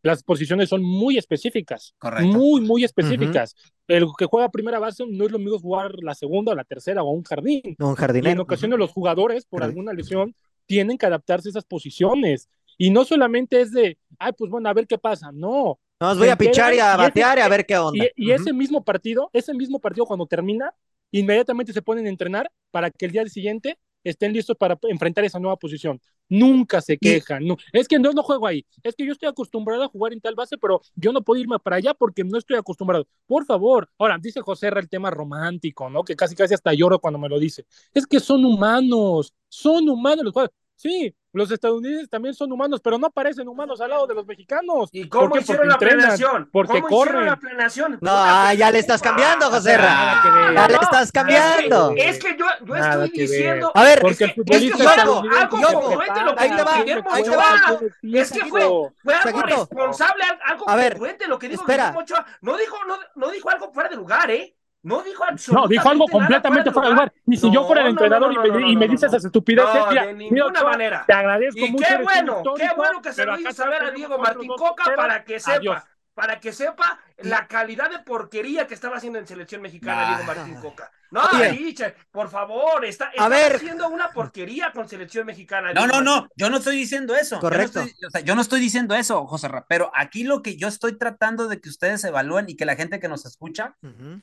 Las posiciones son muy específicas, Correcto. muy, muy específicas. El que juega primera base no es lo mismo jugar la segunda o la tercera o un jardín. No, un Y en jardinero. ocasiones los jugadores, por alguna lesión, tienen que adaptarse a esas posiciones. Y no solamente es de, ay, pues bueno, a ver qué pasa. No, No, os voy a pichar y a y ese- batear y a ver qué onda. y, ese mismo partido, ese mismo partido cuando termina, inmediatamente se ponen a entrenar para que el día siguiente estén listos para enfrentar esa nueva posición. Nunca se quejan. No, es que no, no juego ahí. Es que yo estoy acostumbrado a jugar en tal base, pero yo no puedo irme para allá porque no estoy acostumbrado. Por favor. Ahora, dice José R. el tema romántico, ¿no? Que casi casi hasta lloro cuando me lo dice. Es que son humanos. Son humanos los jugadores. Sí, los estadounidenses también son humanos, pero no parecen humanos al lado de los mexicanos. ¿Y cómo ¿Por qué? hicieron la entrenan, planeación? porque ¿Cómo corren. hicieron la planeación? No, ah, ya le estás cambiando, José Ra. Ya le estás es que- cambiando. Es que yo, yo estoy diciendo. A ver, Porque es que, el futbolista es que fue algo, algo congruente lo que ahí te dijo va, Guillermo ahí te Ochoa. va. Es que fue, fue algo Chaquito. responsable, al- algo A ver, congruente lo que dijo espera. Guillermo Ochoa. No dijo, no, no dijo algo fuera de lugar, ¿eh? No dijo No, absolutamente dijo algo completamente fuera de lugar. Y si No, yo fuera el no, entrenador no, y me, no, no, y me no, dices no. esas estupideces, No, mira, de ninguna manera. te agradezco Y mucho. qué bueno, qué bueno que se lo hizo saber a Diego Martín Coca para que sepa, Adiós. Para que sepa la calidad de porquería que estaba haciendo en selección mexicana Nah. Diego Martín Coca. No, por favor, está, está ver. haciendo una porquería con selección mexicana. No, Diego no, Martín. no, yo no estoy diciendo eso. Correcto. Yo no estoy, o sea, yo no estoy diciendo eso, José Ra, pero aquí lo que yo estoy tratando de que ustedes evalúen y que la gente que nos escucha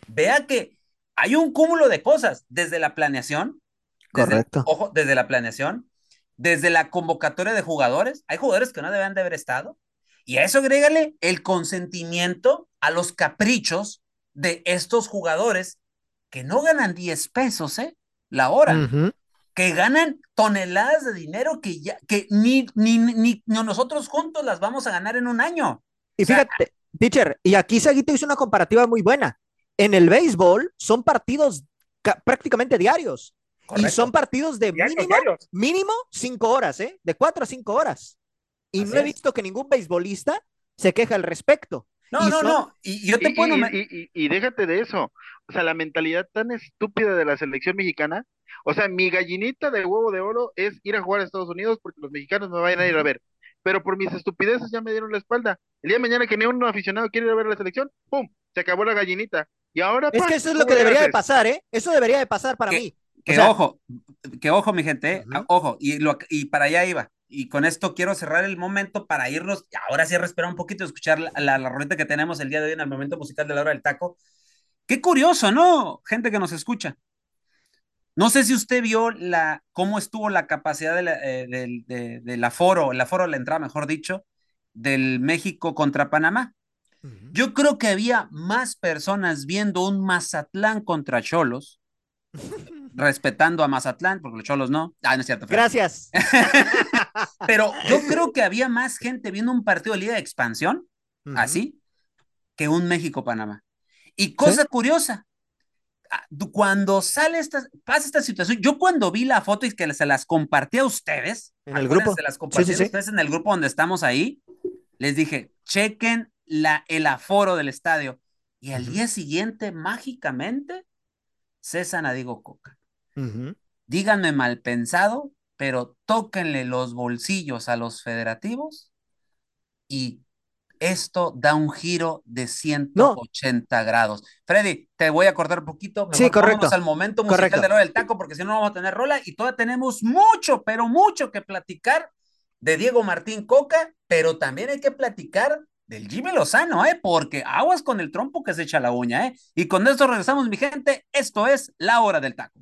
vea que hay un cúmulo de cosas, desde la planeación, desde- Correcto. ojo, desde la planeación, desde la convocatoria de jugadores, hay jugadores que no deben de haber estado, y a eso agrégale el consentimiento a los caprichos de estos jugadores que no ganan 10 pesos, ¿eh? La hora que ganan toneladas de dinero que ya, que ni, ni, ni, ni nosotros juntos las vamos a ganar en un año. Y O sea, fíjate, teacher, y aquí Saguito hizo una comparativa muy buena. En el béisbol son partidos ca- prácticamente diarios. Y son partidos de mínimo, mínimo cinco horas, ¿eh? De cuatro a cinco horas. Y Así no he es. visto que ningún beisbolista se queje al respecto. No, y no, son- no. Y yo te Y, puedo. y- y- déjate de eso. O sea, la mentalidad tan estúpida de la selección mexicana. O sea, mi gallinita de huevo de oro es ir a jugar a Estados Unidos porque los mexicanos me vayan a ir a ver. Pero por mis estupideces ya me dieron la espalda. El día de mañana que ni un aficionado quiere ir a ver la selección, ¡pum! Se acabó la gallinita. Y ahora, Es pa, que eso es lo ¿cómo que debería de pasar, ¿eh? Eso debería de pasar para ¿Qué? mí. que o sea- ojo, que ojo, mi gente, ¿eh? Ojo, y, lo, y para allá iba. Y con esto quiero cerrar el momento para irnos, ahora sí respirar un poquito, escuchar la, la, la roleta que tenemos el día de hoy en el momento musical de la hora del taco. Qué curioso, ¿no? Gente que nos escucha. No sé si usted vio la, cómo estuvo la capacidad de la, eh, del, de, del aforo, el aforo de la entrada, mejor dicho, del México contra Panamá. Yo creo que había más personas viendo un Mazatlán contra Cholos, respetando a Mazatlán, porque los Cholos no. Ah, no es cierto. Gracias. Pero yo creo que había más gente viendo un partido de Liga de Expansión, así, que un México-Panamá. Y cosa curiosa, cuando sale esta, pasa esta situación, yo cuando vi la foto y que se las compartí a ustedes, En el grupo. Se las compartí Sí, sí, a ustedes en el grupo donde estamos ahí, les dije, chequen la, el aforo del estadio. Y al día siguiente, mágicamente, cesan a Diego Coca. Díganme mal pensado, pero tóquenle los bolsillos a los federativos y esto da un giro de 180 grados. Freddy, te voy a cortar un poquito. Mejor Sí, correcto. al momento musical Correcto. de hora del taco, porque si no no vamos a tener rola y todavía tenemos mucho, pero mucho que platicar de Diego Martín Coca, pero también hay que platicar del Jimmy Lozano, ¿eh? Porque aguas con el trompo que se echa la uña, ¿eh? Y con esto regresamos, mi gente. Esto es la hora del taco.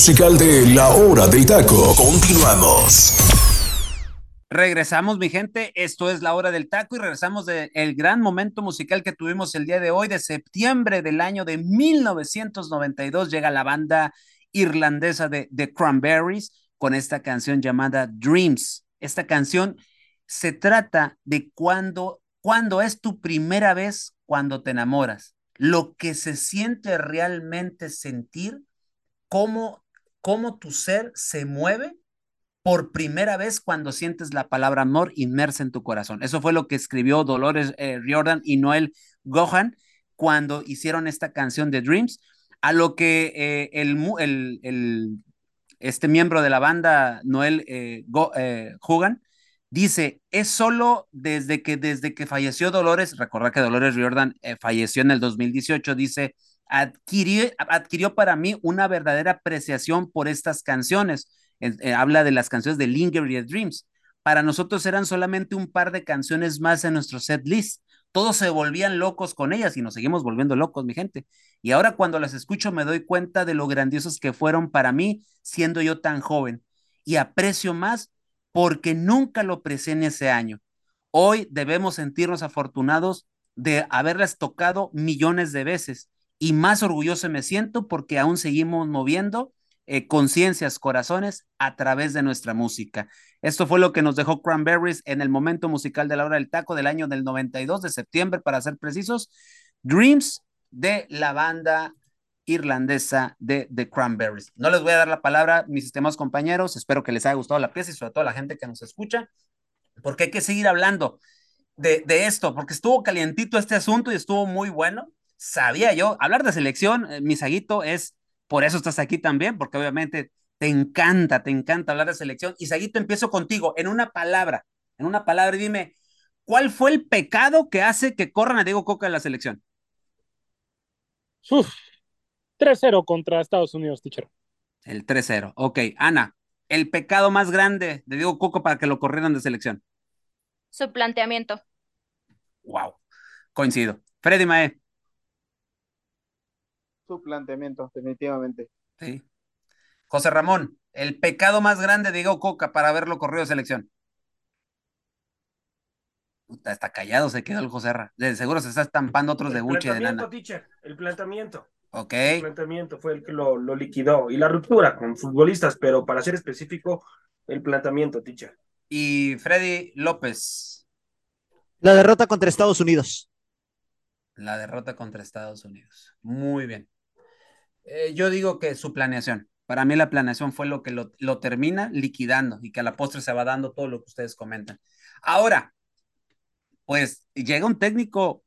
Musical de La Hora del Taco. Continuamos. Regresamos, mi gente. Esto es la hora del taco y regresamos del gran momento musical que tuvimos el día de hoy, de septiembre del año de 1992. Llega la banda irlandesa de The Cranberries con esta canción llamada Dreams. Esta canción se trata de cuando, cuando es tu primera vez cuando te enamoras, lo que se siente realmente sentir, cómo, cómo tu ser se mueve por primera vez cuando sientes la palabra amor inmersa en tu corazón. Eso fue lo que escribió Dolores eh, Riordan y Noel Gohan cuando hicieron esta canción de Dreams, a lo que eh, el, el, este miembro de la banda, Noel eh, Hogan, dice, es solo desde que, desde que falleció Dolores, recuerda que Dolores Riordan falleció en el 2018, dice, adquirió, adquirió para mí una verdadera apreciación por estas canciones eh, habla de las canciones de Linger y Dreams. Para nosotros eran solamente un par de canciones más en nuestro set list. Todos se volvían locos con ellas y nos seguimos volviendo locos, mi gente. Y ahora cuando las escucho me doy cuenta de lo grandiosos que fueron para mí siendo yo tan joven. Y aprecio más porque nunca lo aprecié en ese año. Hoy debemos sentirnos afortunados de haberlas tocado millones de veces. Y más orgulloso me siento porque aún seguimos moviendo eh, conciencias, corazones a través de nuestra música. Esto fue lo que nos dejó Cranberries en el momento musical de la hora del taco del año del 92 de septiembre, para ser precisos. Dreams de la banda irlandesa de The Cranberries. No les voy a dar la palabra, mis estimados compañeros. Espero que les haya gustado la pieza y sobre todo a la gente que nos escucha, porque hay que seguir hablando de, de esto, porque estuvo calientito este asunto y estuvo muy bueno. Sabía yo, hablar de selección, eh, mi saguito, es por eso estás aquí también, porque obviamente te encanta, te encanta hablar de selección. Y Saguito, empiezo contigo, en una palabra, en una palabra, dime, ¿cuál fue el pecado que hace que corran a Diego Coca en la selección? Uf, 3-0 contra Estados Unidos, teacher. El 3-0, ok. Ana, el pecado más grande de Diego Coca para que lo corrieran de selección. Su planteamiento. Wow, coincido. Freddy Mae su planteamiento, definitivamente. Sí. José Ramón, el pecado más grande de Diego Coca para haberlo corrido de selección. Puta, está callado, se quedó el José Ramón. De seguro se está estampando otros de buche de nana. Teacher, el planteamiento. Ok. El planteamiento fue el que lo, lo, liquidó. Y la ruptura con futbolistas, pero para ser específico, el planteamiento, teacher. Y Freddy López. La derrota contra Estados Unidos. La derrota contra Estados Unidos. Muy bien. Eh, yo digo que su planeación. Para mí la planeación fue lo que lo, lo, termina liquidando y que a la postre se va dando todo lo que ustedes comentan. Ahora, pues llega un técnico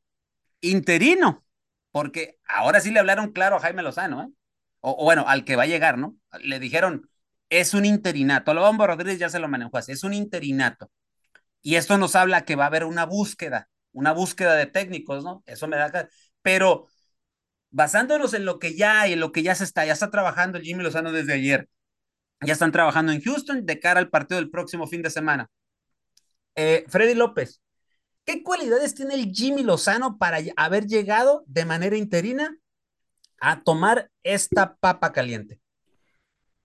interino, porque ahora sí le hablaron claro a Jaime Lozano, ¿eh? o, bueno, al que va a llegar, ¿no? Le dijeron, es un interinato. A Lobombo Rodríguez ya se lo manejó así, es un interinato. Y esto nos habla que va a haber una búsqueda, una búsqueda de técnicos, ¿no? Eso me da... Pero basándonos en lo que ya hay, en lo que ya se está, ya está trabajando Jimmy Lozano desde ayer. Ya están trabajando en Houston de cara al partido del próximo fin de semana. Eh, Freddy López, ¿qué cualidades tiene el Jimmy Lozano para haber llegado de manera interina a tomar esta papa caliente?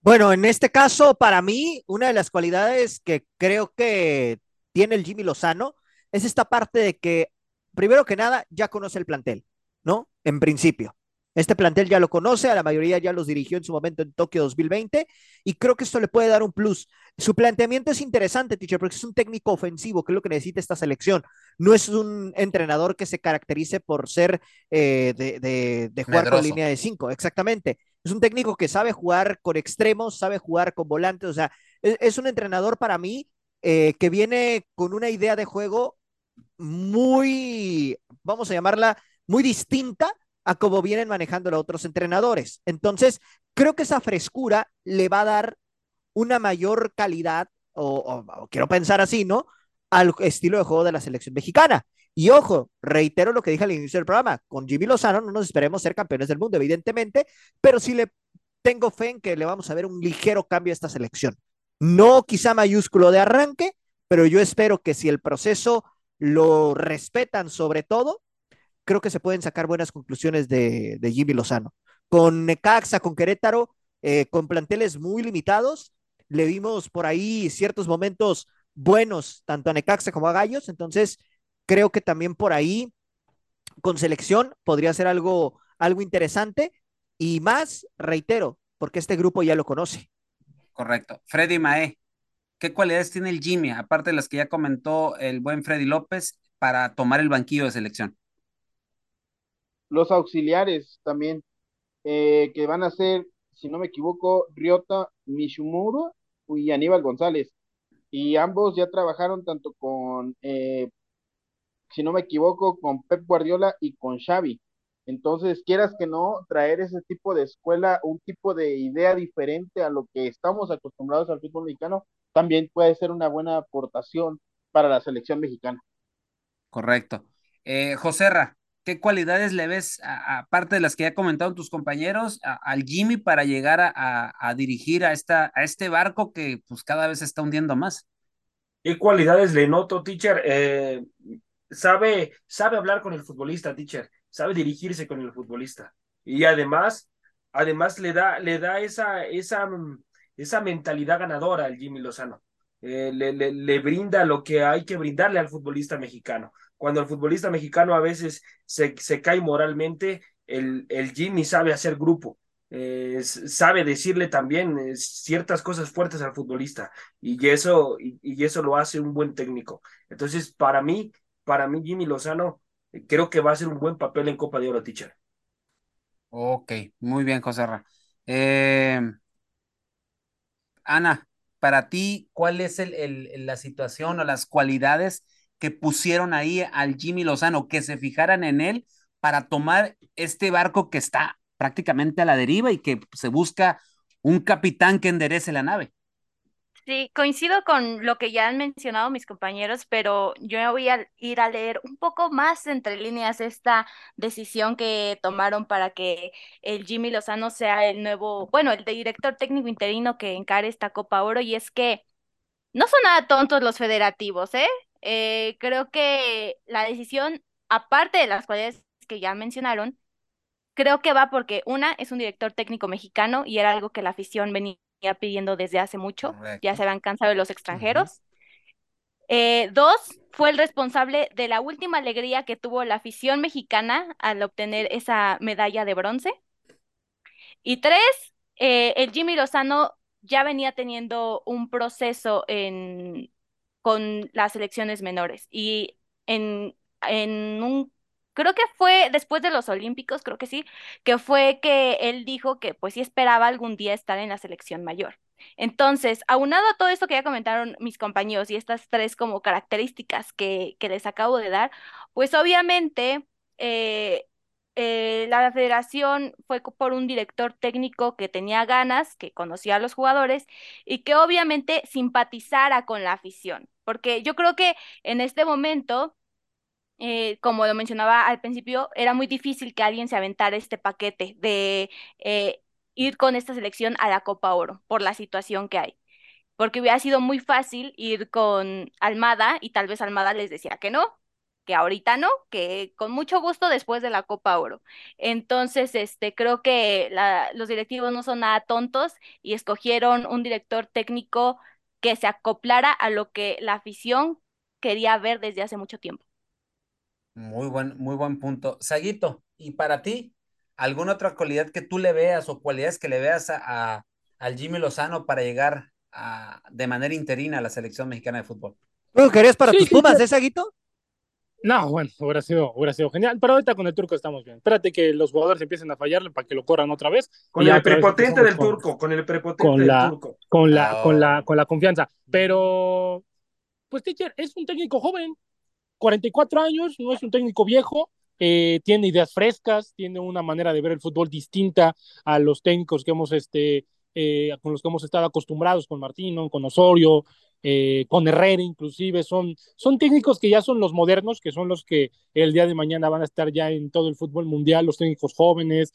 Bueno, en este caso, para mí, una de las cualidades que creo que tiene el Jimmy Lozano es esta parte de que, primero que nada, ya conoce el plantel, ¿no? En principio. Este plantel ya lo conoce, a la mayoría ya los dirigió en su momento en Tokio 2020 y creo que esto le puede dar un plus. Su planteamiento es interesante, teacher, porque es un técnico ofensivo, que es lo que necesita esta selección. No es un entrenador que se caracterice por ser eh, de, de, de, jugar Medroso. con línea de cinco, exactamente. Es un técnico que sabe jugar con extremos, sabe jugar con volantes, o sea, es, es un entrenador para mí eh, que viene con una idea de juego muy, vamos a llamarla, muy distinta a cómo vienen manejando los otros entrenadores. Entonces, creo que esa frescura le va a dar una mayor calidad, o, o, quiero pensar así, ¿no? Al estilo de juego de la selección mexicana. Y ojo, reitero lo que dije al inicio del programa, con Jimmy Lozano no nos esperemos ser campeones del mundo, evidentemente, pero sí le tengo fe en que le vamos a ver un ligero cambio a esta selección. No quizá mayúsculo de arranque, pero yo espero que si el proceso lo respetan sobre todo, creo que se pueden sacar buenas conclusiones de, de Jimmy Lozano. con Necaxa, con Querétaro, eh, con planteles muy limitados. Le vimos por ahí ciertos momentos buenos, tanto a Necaxa como a Gallos. Entonces, creo que también por ahí, con selección, podría ser algo, algo interesante. Y más, reitero, porque este grupo ya lo conoce. Correcto. Freddy Mae, ¿qué cualidades tiene el Jimmy, aparte de las que ya comentó el buen Freddy López, para tomar el banquillo de selección? Los auxiliares también, eh, que van a ser, si no me equivoco, Ryota Mishimuro y Aníbal González. Y ambos ya trabajaron tanto con, eh, si no me equivoco, con Pep Guardiola y con Xavi. Entonces, quieras que no, traer ese tipo de escuela, un tipo de idea diferente a lo que estamos acostumbrados al fútbol mexicano, también puede ser una buena aportación para la selección mexicana. Correcto. Eh, Joserra, ¿qué cualidades le ves, aparte de las que ya comentaron tus compañeros, al Jimmy para llegar a, dirigir a, esta, este barco que pues cada vez se está hundiendo más? ¿Qué cualidades le noto, teacher? Eh, sabe, sabe hablar con el futbolista, teacher, sabe dirigirse con el futbolista. Y además, además le da, le da esa, esa, esa mentalidad ganadora al Jimmy Lozano. Eh, le, le, brinda lo que hay que brindarle al futbolista mexicano. Cuando el futbolista mexicano a veces se, se cae moralmente, el, el Jimmy sabe hacer grupo. Eh, sabe decirle también eh, ciertas cosas fuertes al futbolista y eso, y, y, eso lo hace un buen técnico. Entonces, para mí, para mí Jimmy Lozano creo que va a ser un buen papel en Copa de Oro, teacher. Ok, muy bien, José eh, Ana, para ti, ¿cuál es el, el, la situación o las cualidades que pusieron ahí al Jimmy Lozano, que se fijaran en él para tomar este barco que está prácticamente a la deriva y que se busca un capitán que enderece la nave? Sí, coincido con lo que ya han mencionado mis compañeros, pero yo voy a ir a leer un poco más entre líneas esta decisión que tomaron para que el Jimmy Lozano sea el nuevo, bueno, el director técnico interino que encare esta Copa Oro, y es que no son nada tontos los federativos, ¿eh? Eh creo que la decisión, aparte de las cuales que ya mencionaron, creo que va porque una es un director técnico mexicano y era algo que la afición venía pidiendo desde hace mucho, ya se habían cansado de los extranjeros. Eh, dos, fue el responsable de la última alegría que tuvo la afición mexicana al obtener esa medalla de bronce. Y tres, eh, el Jimmy Lozano ya venía teniendo un proceso en, con las elecciones menores y en, en un creo que fue después de los Olímpicos, creo que sí, que fue que él dijo que pues sí esperaba algún día estar en la selección mayor. Entonces, aunado a todo esto que ya comentaron mis compañeros y estas tres como características que, que les acabo de dar, pues obviamente eh, eh, la federación fue por un director técnico que tenía ganas, que conocía a los jugadores y que obviamente simpatizara con la afición, porque yo creo que en este momento eh, como lo mencionaba al principio, era muy difícil que alguien se aventara este paquete de eh, ir con esta selección a la Copa Oro por la situación que hay. Porque hubiera sido muy fácil ir con Almada y tal vez Almada les decía que no, que ahorita no, que con mucho gusto después de la Copa Oro. Entonces, este, creo que los directivos no son nada tontos y escogieron un director técnico que se acoplara a lo que la afición quería ver desde hace mucho tiempo. Muy buen, muy buen punto. Saguito, ¿y para ti alguna otra cualidad que tú le veas o cualidades que le veas a, al Jimmy Lozano para llegar a, de manera interina a la selección mexicana de fútbol? ¿Tú querías para tus Pumas, eh, Saguito? No, bueno, hubiera sido, hubiera sido genial. Pero ahorita con el turco estamos bien. Espérate que los jugadores empiecen a fallarle para que lo corran otra vez. Con el prepotente del turco, con el prepotente del turco. Con la, con la, con la confianza. Pero, pues, teacher, es un técnico joven. 44 años, no es un técnico viejo, eh, tiene ideas frescas, tiene una manera de ver el fútbol distinta a los técnicos que hemos, este, eh, con los que hemos estado acostumbrados, con Martino, con Osorio, eh, con Herrera inclusive, son, son técnicos que ya son los modernos, que son los que el día de mañana van a estar ya en todo el fútbol mundial, los técnicos jóvenes,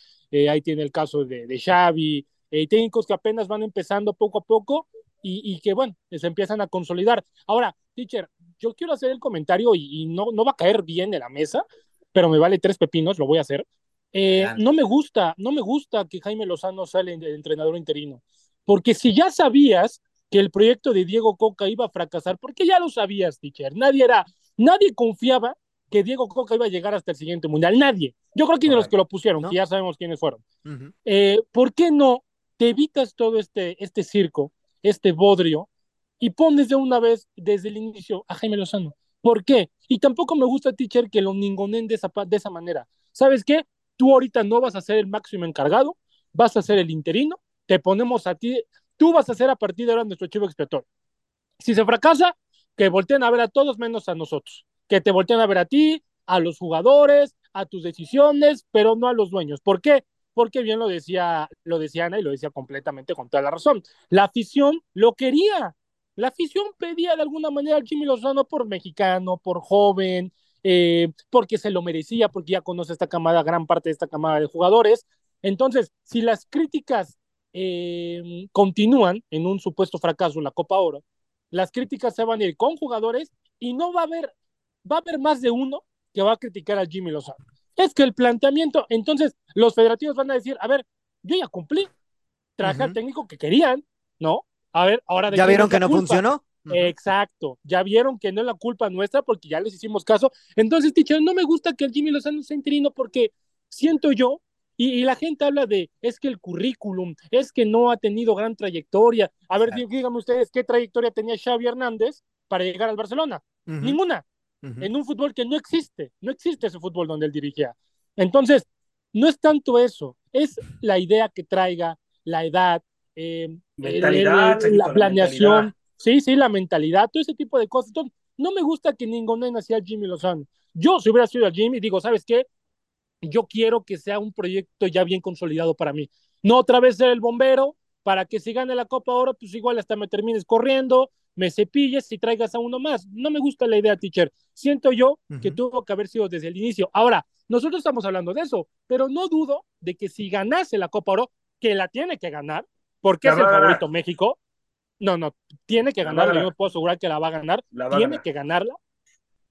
ahí tiene el caso de, de Xavi, técnicos que apenas van empezando poco a poco y, y, que, bueno, se empiezan a consolidar. Ahora, teacher, yo quiero hacer el comentario y, no, no va a caer bien de la mesa, pero me vale tres pepinos, lo voy a hacer. Eh, no me gusta, no me gusta que Jaime Lozano sale de entrenador interino, porque si ya sabías que el proyecto de Diego Coca iba a fracasar, porque ya lo sabías, teacher, nadie era, nadie confiaba que Diego Coca iba a llegar hasta el siguiente mundial, nadie. Yo creo que ni los que lo pusieron, ¿No? que ya sabemos quiénes fueron. Eh, ¿Por qué no te evitas todo este, este circo, este bodrio, y pones de una vez desde el inicio a Jaime Lozano? ¿Por qué? Y tampoco me gusta, teacher, que lo ningonen de esa, de esa manera. ¿Sabes qué? Tú ahorita no vas a ser el máximo encargado, vas a ser el interino, te ponemos a ti, tú vas a ser a partir de ahora nuestro chivo expiatorio. Si se fracasa, que volteen a ver a todos menos a nosotros, que te volteen a ver a ti, a los jugadores, a tus decisiones, pero no a los dueños. ¿Por qué? Porque bien lo decía, lo decía Ana y lo decía completamente con toda la razón. La afición lo quería. La afición pedía de alguna manera al Jimmy Lozano por mexicano, por joven, eh, porque se lo merecía, porque ya conoce esta camada, gran parte de esta camada de jugadores. Entonces, si las críticas eh, continúan en un supuesto fracaso en la Copa Oro, las críticas se van a ir con jugadores y no va a haber, va a haber más de uno que va a criticar a Jimmy Lozano. Es que el planteamiento, entonces los federativos van a decir, a ver, yo ya cumplí, traje al técnico que querían, ¿no? A ver, ahora de ¿Ya vieron que no culpa? funcionó? Exacto, ya vieron que no es la culpa nuestra porque ya les hicimos caso. Entonces, teacher, no me gusta que el Jimmy Lozano sea interino porque siento yo, y, y la gente habla de, es que el currículum, es que no ha tenido gran trayectoria. A ver, Exacto. díganme ustedes, ¿qué trayectoria tenía Xavi Hernández para llegar al Barcelona? Ujú. Ninguna Ujú. en un fútbol que no existe, no existe ese fútbol donde él dirigía. Entonces, no es tanto eso, es la idea que traiga, la edad, eh, Mentalidad, el- la la planeación, mentalidad. sí, sí, la mentalidad, todo ese tipo de cosas. Entonces, no me gusta que ninguno hacia Jimmy Lozano. Yo, si hubiera sido a Jimmy, digo, ¿sabes qué? Yo quiero que sea un proyecto ya bien consolidado para mí. No otra vez ser el bombero, para que si gane la Copa Oro, pues igual hasta me termines corriendo, me cepilles y traigas a uno más. No me gusta la idea, teacher. Siento yo que Ujú. tuvo que haber sido desde el inicio. Ahora, nosotros estamos hablando de eso, pero no dudo de que si ganase la Copa Oro, que la tiene que ganar, porque La es el favorito México. No, no, tiene que ganarla. Yo no puedo asegurar que la va a ganar. La va a tiene ganar. que ganarla.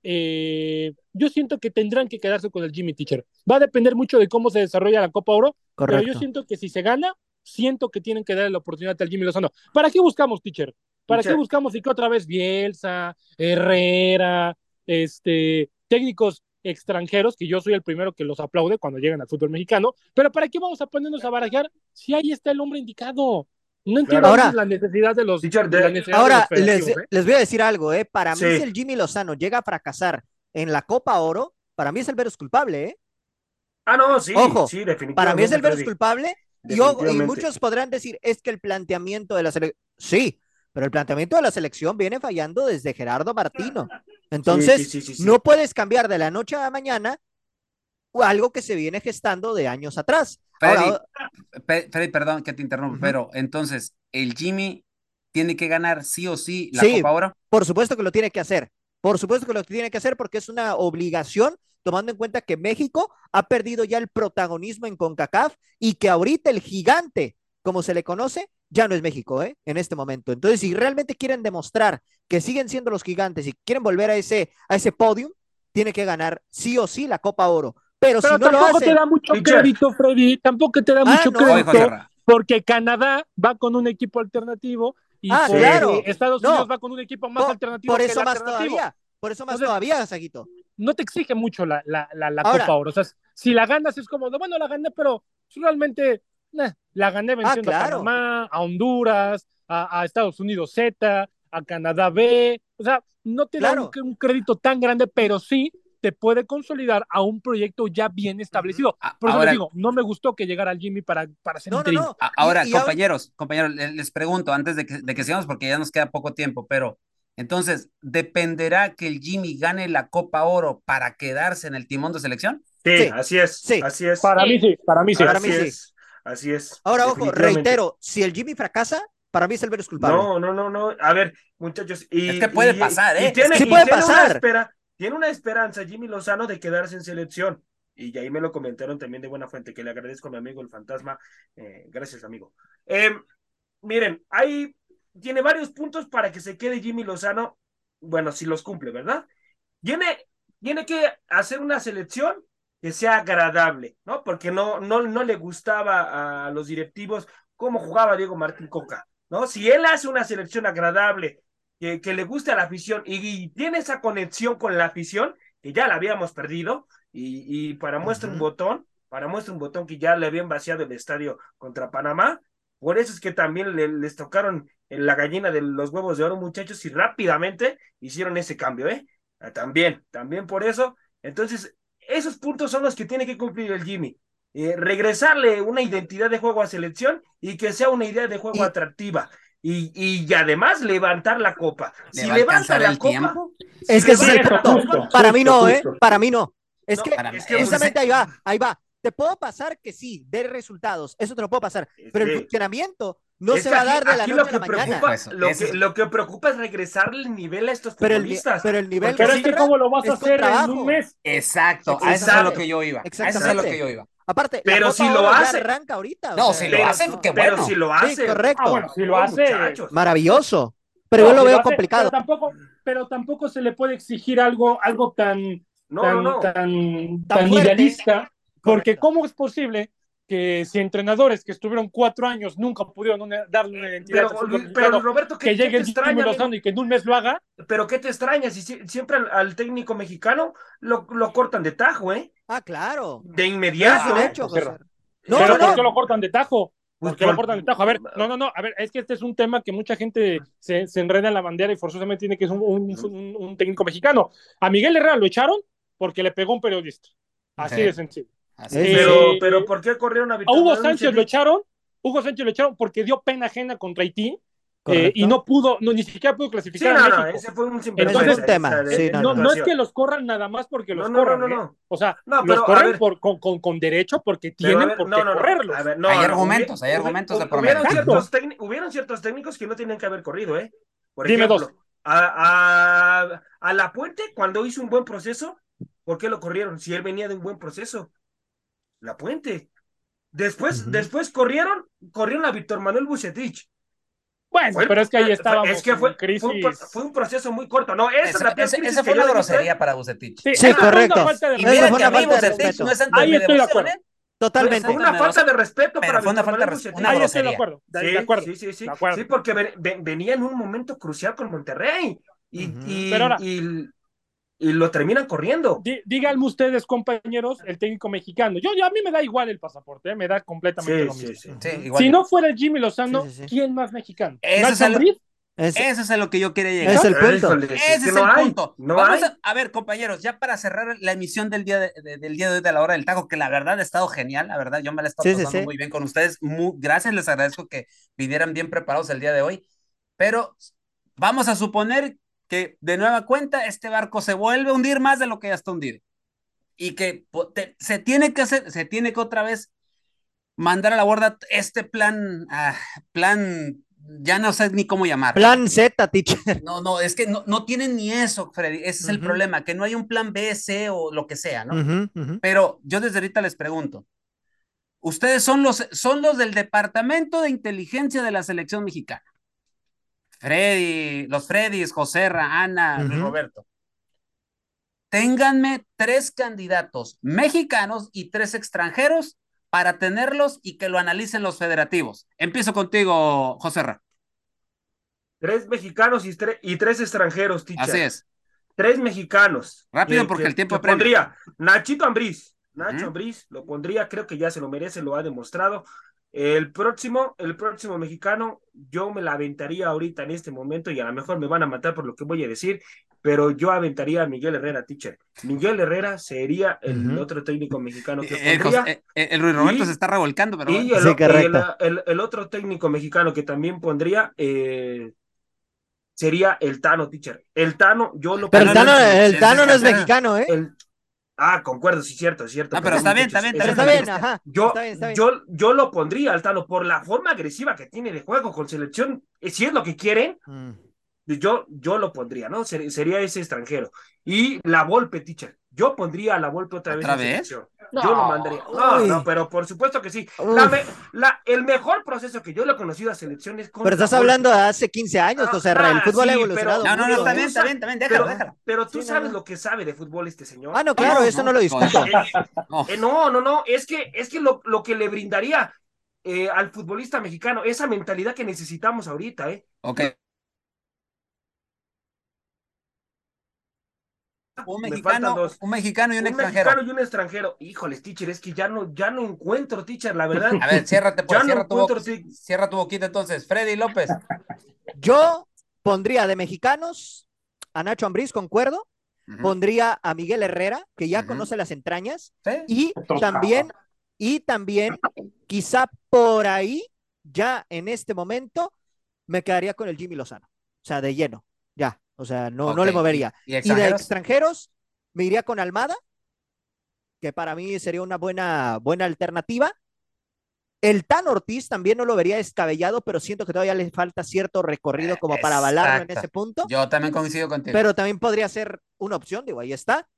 Eh, yo siento que tendrán que quedarse con el Jimmy Teacher. Va a depender mucho de cómo se desarrolla la Copa Oro, pero yo Correcto. siento que si se gana, siento que tienen que darle la oportunidad al Jimmy Lozano. ¿Para qué buscamos, teacher? ¿Para Teacher. qué buscamos y que otra vez Bielsa, Herrera, este, técnicos extranjeros, que yo soy el primero que los aplaude cuando llegan al fútbol mexicano, pero ¿para qué vamos a ponernos a barajar si ahí está el hombre indicado? No entiendo Ahora- la necesidad de los, Teacher, de Ahora, los federativos, les, ¿eh? les voy a decir algo, ¿eh? Para mí, si el Jimmy Lozano llega a fracasar en la Copa Oro, para mí es el veros culpable, ¿eh? Ah, no, sí, Ojo, sí, definitivamente. Para mí es el veros culpable. Y, ojo, y muchos podrán decir, es que el planteamiento de la selección, sí, pero el planteamiento de la selección viene fallando desde Gerardo Martino. Entonces, Sí, sí, sí, sí, sí. no puedes cambiar de la noche a la mañana algo que se viene gestando de años atrás. Freddy, Ahora, Pe- Freddy, perdón que te interrumpa, Ujú. pero entonces, ¿el Jimmy tiene que ganar sí o sí la Sí. Copa Oro? Por supuesto que lo tiene que hacer. Por supuesto que lo tiene que hacer porque es una obligación, tomando en cuenta que México ha perdido ya el protagonismo en CONCACAF y que ahorita el gigante, como se le conoce, ya no es México, ¿eh? En este momento. Entonces, si realmente quieren demostrar que siguen siendo los gigantes y quieren volver a ese, a ese podium, tiene que ganar sí o sí la Copa Oro. Pero, Pero si no lo tampoco hacen, te da mucho crédito, Freddy, tampoco te da Ah, mucho no. Crédito. Porque Canadá va con un equipo alternativo y Ah, por- claro. Estados No. Unidos va con un equipo más por, alternativo por eso más alternativo. todavía. Por eso más Entonces, todavía, Saguito. No te exige mucho la, la, la, la Ahora- Copa Oro. O sea, si la ganas es como, bueno, la gané, pero realmente eh, la gané venciendo Ah, claro. a Panamá, a Honduras, a, a Estados Unidos Z, a Canadá B. O sea, no te Claro. da un, un crédito tan grande, pero sí te puede consolidar a un proyecto ya bien establecido. Por eso ahora- les digo, no me gustó que llegara al Jimmy para, para ser No, no, interino. no. Y- Ahora, compañeros, compañeros, le- les pregunto antes de que, de que sigamos, porque ya nos queda poco tiempo, pero entonces, ¿dependerá que el Jimmy gane la Copa Oro para quedarse en el timón de selección? Sí, Sí, así es. sí. Así es. Para mí sí, para mí sí. Para así mí sí. es. Así es. Ahora, ojo, reitero, si el Jimmy fracasa, para mí es el veros culpable. No, no, no, no. A ver, muchachos. Y, Es que puede y- pasar, ¿eh? Y tiene, Es que y puede tiene una pasar. espera- tiene una esperanza Jimmy Lozano de quedarse en selección. Y ahí me lo comentaron también de buena fuente, que le agradezco a mi amigo el fantasma. Eh, gracias, amigo. Eh, miren, ahí tiene varios puntos para que se quede Jimmy Lozano. Bueno, si los cumple, ¿verdad? Tiene, tiene que hacer una selección que sea agradable, ¿no? Porque no, no, no le gustaba a los directivos cómo jugaba Diego Martín Coca, ¿no? Si él hace una selección agradable, que, que le guste a la afición y, tiene esa conexión con la afición, que ya la habíamos perdido, y, y para muestra un botón, para muestra un botón que ya le habían vaciado el estadio contra Panamá, por eso es que también les tocaron en la gallina de los huevos de oro, muchachos, y rápidamente hicieron ese cambio, ¿eh? Ah, también, también por eso. Entonces, esos puntos son los que tiene que cumplir el Jimmy. Eh, regresarle una identidad de juego a selección y que sea una idea de juego atractiva. Y, y, además levantar la copa. si levanta la copa. Es que sí, para mí no, ¿eh? Para mí no. Es que, justamente ahí va, ahí va. Te puedo pasar que sí, de resultados, eso te lo puedo pasar, pero el funcionamiento no se va a dar de la noche a la mañana. Lo que, lo que preocupa es regresarle el nivel a estos pero futbolistas. El, pero el nivel pero es que cómo lo vas a hacer en un mes. Exacto, a eso es a lo que yo iba. Eso es a lo que yo iba. Aparte, pero si lo hace. arranca ahorita. No, si lo hace, qué bueno. Pero si lo hace, sí, correcto. Ah, bueno, si lo hace, maravilloso. Pero yo lo veo complicado. Pero tampoco, pero tampoco se le puede exigir algo, algo tan, no, tan, no, tan, tan, idealista, porque cómo es posible que si entrenadores que estuvieron cuatro años nunca pudieron darle una identidad pero, pero Roberto que llegue el extraña, Lozano y que en un mes lo haga. Pero qué te extraña si siempre al, al técnico mexicano lo, lo, cortan de tajo eh ah claro de inmediato ¿eh? hecho, pero, no, pero no, ¿por qué lo cortan de tajo? ¿Por qué lo cortan de tajo? A ver, no, no, no, a ver, es que este es un tema que mucha gente se, se enreda en la bandera y forzosamente tiene que ser un, un, un, un técnico mexicano. A Miguel Herrera lo echaron porque le pegó un periodista. Así okay. de sencillo. Así eh, pero, pero, ¿por qué corrieron a? A Hugo Sánchez lo echaron, Hugo Sánchez lo echaron porque dio pena ajena contra Haití. Eh, y no pudo, no, ni siquiera pudo clasificar sí, no, a México. No, ese fue un, Entonces, un tema. Sí, no, no, es que los corran nada más porque los no, corran. No, no, no, O sea, no, los corren ver, por, con, con, con, derecho porque tienen ver, por no, qué no, correrlos. A ver, no, hay argumentos, hay argumentos de promedio. Hubieron ciertos, hubieron ciertos técnicos que no tenían que haber corrido, ¿eh? Por Dime ejemplo, dos. A, a, a La Puente, cuando hizo un buen proceso, ¿por qué lo corrieron? Si él venía de un buen proceso. La Puente. Después, uh -huh. después corrieron, corrieron a Víctor Manuel Bucetich. Bueno, pero es que ahí estábamos. Es que fue, crisis. fue, un, fue, un, proceso muy corto. No, esa, ese, ese, ese fue una grosería para Bucetich. Sí, sí correcto. Y mira que a mí Bucetich no es Ahí estoy de acuerdo. ¿eh? Totalmente. Fue una falta de respeto pero para fue una falta de respeto. una Ahí grosería. estoy de acuerdo. De, sí, de acuerdo. Sí, sí, sí. De acuerdo. Sí, porque ven, ven, venía en un momento crucial con Monterrey. Y, uh -huh. y, pero ahora, y, y lo terminan corriendo. Dí, díganme ustedes, compañeros, el técnico mexicano. Yo, yo a mí me da igual el pasaporte, ¿eh? me da completamente sí, lo mismo. Sí, sí. si no fuera Jimmy Lozano, ¿quién más mexicano? Ese es el... Es, Eso es a lo que yo quería llegar. Es el punto. Ese es, es no el hay, punto. No Vamos hay. a, a, ver, compañeros, ya para cerrar la emisión del día de, de, del día de hoy de la hora del taco, que la verdad ha estado genial, la verdad, yo me la he estado sí, pasando sí, sí. muy bien con ustedes. Muy, gracias, les agradezco que vinieran bien preparados el día de hoy. Pero vamos a suponer que de nueva cuenta este barco se vuelve a hundir más de lo que ya está hundido. Y que te, se tiene que hacer, se tiene que otra vez mandar a la borda este plan, ah, plan ya no sé ni cómo llamar. Plan Z, teacher. No, no, es que no, no tienen ni eso, Freddy. Ese es uh -huh. el problema, que no hay un plan B, C o lo que sea, ¿no? Uh -huh, uh -huh. Pero yo desde ahorita les pregunto, ustedes son los, son los del Departamento de Inteligencia de la Selección Mexicana. Freddy, los Freddys, José, Ana, Roberto. Ténganme tres candidatos mexicanos y tres extranjeros para tenerlos y que lo analicen los federativos. Empiezo contigo, José Ra. Tres mexicanos y, tre y tres extranjeros, teacher. Así es. Tres mexicanos. Rápido, porque que, el tiempo pondría Nachito Ambriz. Nacho uh -huh. Ambriz lo pondría, creo que ya se lo merece, lo ha demostrado. El próximo, el próximo mexicano, yo me la aventaría ahorita en este momento y a lo mejor me van a matar por lo que voy a decir, pero yo aventaría a Miguel Herrera, teacher. Miguel Herrera sería el uh -huh. otro técnico mexicano que el, pondría. El, el, Luis Roberto y, se está revolcando, pero y sí, el, otro técnico mexicano que también pondría eh, sería el Tano, teacher. El Tano, yo lo Pero el Tano, el Tano no es mexicano, ¿eh? Ah, concuerdo, sí, cierto, cierto. Ah, pero, está, bien, está bien, está bien, está bien, ajá. Yo, está bien, está bien. yo, yo lo pondría, Altano, por la forma agresiva que tiene de juego con selección. Si es lo que quieren, mm. yo, yo lo pondría, ¿no? sería ese extranjero. Y la Volpe, teacher. Yo pondría a la Volpe otra vez. ¿Otra vez? Yo lo mandaría. No, no, pero por supuesto que sí. La el mejor proceso que yo le he conocido a selecciones. Pero estás hablando de hace 15 años, o sea, el fútbol ha evolucionado. no, no, no, está bien, está bien, está bien, déjalo, pero, déjalo. Pero tú sabes lo que sabe de fútbol este señor. Ah, no, claro, eso no lo discuto. Eh, no, no, no, es que, es que lo, lo que le brindaría eh, al futbolista mexicano, esa mentalidad que necesitamos ahorita, ¿eh? Ok. Un mexicano, un mexicano y un, extranjero. Un mexicano y un extranjero. Híjole, teacher, es que ya no, ya no encuentro, teacher, la verdad. A ver, ciérrate, pues, cierra, tu boca, cierra tu boquita entonces. Freddy López. Yo pondría de mexicanos a Nacho Ambriz, concuerdo. Pondría a Miguel Herrera, que ya conoce las entrañas. Y también, y también, quizá por ahí, ya en este momento, me quedaría con el Jimmy Lozano. O sea, de lleno, ya. O sea, no, no le movería. ¿Y, de extranjeros, me iría con Almada, que para mí sería una buena, buena alternativa. El Tan Ortiz también no lo vería descabellado, pero siento que todavía le falta cierto recorrido como para avalarlo en ese punto. Yo también coincido contigo. Pero también podría ser una opción, digo, ahí está.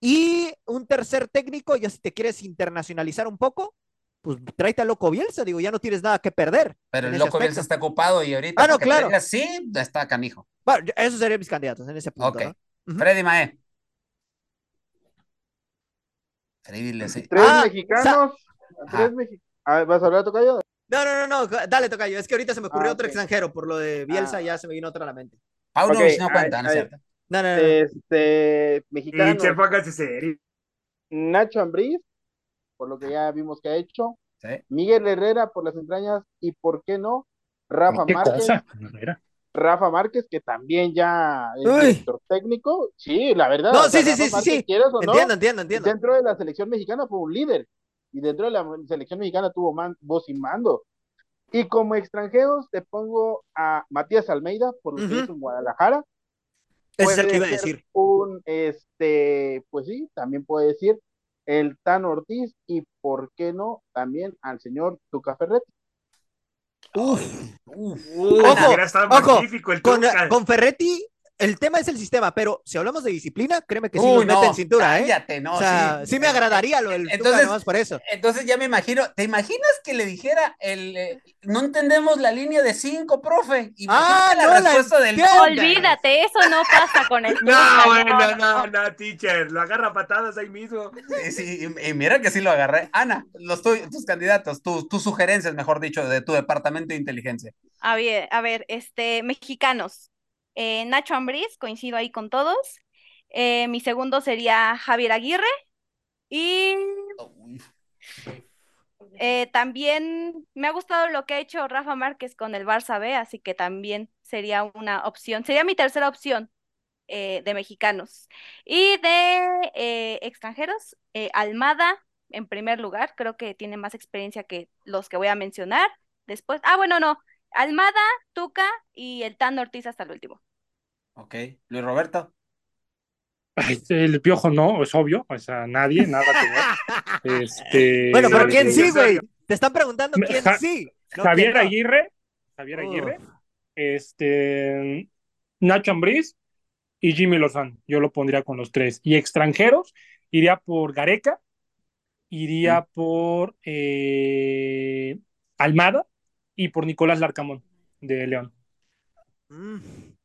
Y un tercer técnico, ya si te quieres internacionalizar un poco, pues tráete a Loco Bielsa, digo, ya no tienes nada que perder. Pero el Loco Bielsa está ocupado y ahorita. Ah, no, claro. sí, está canijo. Bueno, esos serían mis candidatos en ese punto. Ok. Freddy Mae. Freddy le Tres ah, mexicanos. Tres mexicanos. ¿Vas a hablar, Tocayo? No, no, no, no, dale, Tocayo. Es que ahorita se me ocurrió ah, otro extranjero. Por lo de Bielsa ah. ya se me vino otra a la mente. Paulo no cuenta, ¿no es cierto? No, no, no. Este, mexicano. Y serio. Nacho Ambriz por lo que ya vimos que ha hecho. Miguel Herrera por las entrañas y, ¿por qué no? Rafa Márquez. Rafa Márquez, que también ya es director técnico. Sí, la verdad. No, sí, sí, sí, sí. entiendo, entiendo, entiendo. Dentro de la selección mexicana fue un líder. Y dentro de la selección mexicana tuvo voz y mando. Y como extranjeros te pongo a Matías Almeida, por lo que hizo en Guadalajara. Es el que iba a decir. Un, este, pues sí, también puede decir el Tan Ortiz y, ¿por qué no?, también al señor Tuca Ferretti. Uf, uf, ojo, el con, con Ferretti el tema es el sistema, pero si hablamos de disciplina, créeme que sí nos mete en cintura, ¿eh? no, o sea, sí. me agradaría lo del entonces, Tuca, por eso. Entonces ya me imagino, ¿te imaginas que le dijera el eh, no entendemos la línea de cinco, profe? Y ah, la no, respuesta del Olvídate, eso no pasa con el No, bueno, no, no, teacher, lo agarra patadas ahí mismo. Sí, y, mira que sí lo agarré. Ana, los tus candidatos, tus, tus sugerencias, mejor dicho, de tu departamento de inteligencia. A ver, a ver, este, mexicanos. Eh, Nacho Ambriz, coincido ahí con todos. Eh, mi segundo sería Javier Aguirre. Y eh, también me ha gustado lo que ha hecho Rafa Márquez con el Barça B, así que también sería una opción. Sería mi tercera opción de mexicanos. Y de extranjeros, Almada en primer lugar, creo que tiene más experiencia que los que voy a mencionar. Después, ah, bueno, no, Almada, Tuca y el Tan Ortiz hasta el último. Ok. Luis Roberto. El piojo no, es obvio, o sea, nadie, nada que ver. Este, bueno, pero ¿quién sí, güey? Te están preguntando quién sí. Javier Aguirre, Javier Aguirre, este, Nacho Ambriz y Jimmy Lozano. Yo lo pondría con los tres. Y extranjeros, iría por Gareca, iría mm. por eh, Almada y por Nicolás Larcamón de León. Mm.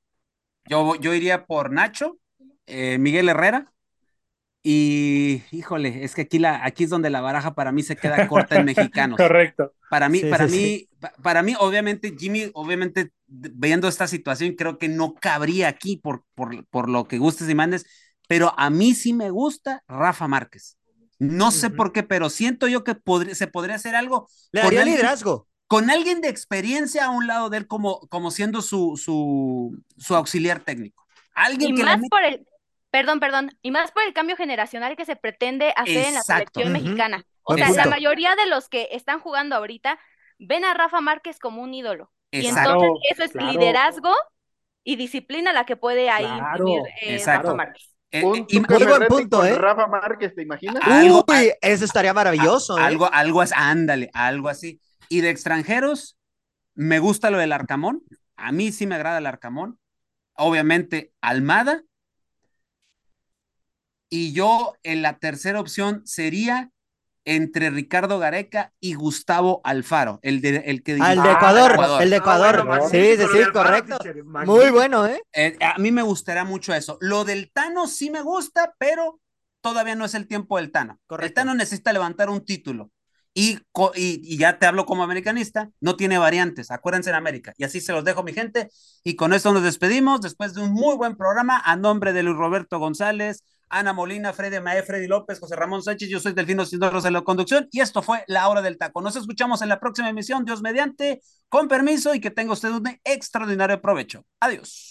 Yo, yo iría por Nacho, eh, Miguel Herrera. Y híjole, es que aquí, la, aquí es donde la baraja para mí se queda corta en mexicanos. Correcto. Para mí, para mí, para mí, obviamente, Jimmy, obviamente, viendo esta situación, creo que no cabría aquí por, por, por lo que gustes y mandes, pero a mí sí me gusta Rafa Márquez. No sé por qué, pero siento yo que se podría hacer algo. Le daría liderazgo con alguien de experiencia a un lado de él como, como siendo su, su, su auxiliar técnico. Alguien y que más por el, perdón, perdón, y más por el cambio generacional que se pretende hacer en la selección mexicana. O sea, la mayoría de los que están jugando ahorita ven a Rafa Márquez como un ídolo. Y entonces eso es liderazgo y disciplina la que puede ahí vivir eh, Rafa Márquez. Eh, un eh, buen punto, ¿eh? Rafa Márquez, ¿te imaginas? Uy, eso estaría maravilloso. Algo, algo, ándale, algo así. Y de extranjeros, me gusta lo del Arcamón. A mí sí me agrada el Arcamón. obviamente Almada. Y yo en la tercera opción sería entre Ricardo Gareca y Gustavo Alfaro, el, de, el que Ah, el de Ecuador, Ecuador. el de Ah, Ecuador. bueno, sí, sí, sí, correcto. Muy bueno, ¿eh? Eh, a mí me gustaría mucho eso. Lo del Tano sí me gusta, pero todavía no es el tiempo del Tano. El. Tano necesita levantar un título. Y, y ya te hablo como americanista, no tiene variantes, acuérdense en América. Y así se los dejo, mi gente. Y con esto nos despedimos después de un muy buen programa a nombre de Luis Roberto González, Ana Molina, Freddy Mae, Freddy López, José Ramón Sánchez. Yo soy Delfino Cisneros en la conducción. Y esto fue La Hora del Taco. Nos escuchamos en la próxima emisión, Dios mediante, con permiso y que tenga usted un extraordinario provecho. Adiós.